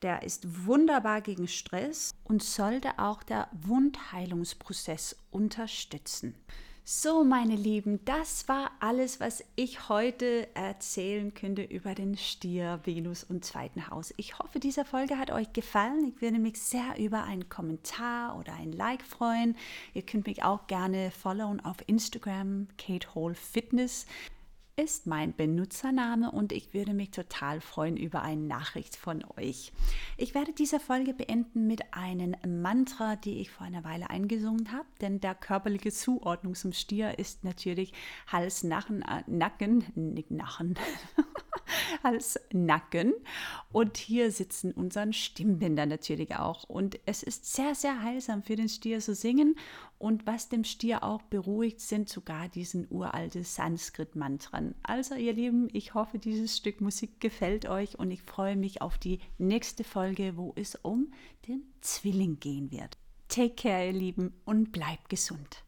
Der ist wunderbar gegen Stress und sollte auch der Wundheilungsprozess unterstützen. So, meine Lieben, das war alles, was ich heute erzählen könnte über den Stier, Venus und zweiten Haus. Ich hoffe, diese Folge hat euch gefallen. Ich würde mich sehr über einen Kommentar oder ein Like freuen. Ihr könnt mich auch gerne followen auf Instagram, Kate Hall Fitness ist mein Benutzername und ich würde mich total freuen über eine Nachricht von euch. Ich werde diese Folge beenden mit einem Mantra, die ich vor einer Weile eingesungen habe, denn der körperliche Zuordnung zum Stier ist natürlich Hals, Nachen, äh, Nacken, Nachen, als Nacken. Und hier sitzen unseren Stimmbänder natürlich auch. Und es ist sehr, sehr heilsam für den Stier zu singen. Und was dem Stier auch beruhigt, sind sogar diesen uralte Sanskrit-Mantren. Also, ihr Lieben, ich hoffe, dieses Stück Musik gefällt euch und ich freue mich auf die nächste Folge, wo es um den Zwilling gehen wird. Take care, ihr Lieben, und bleibt gesund.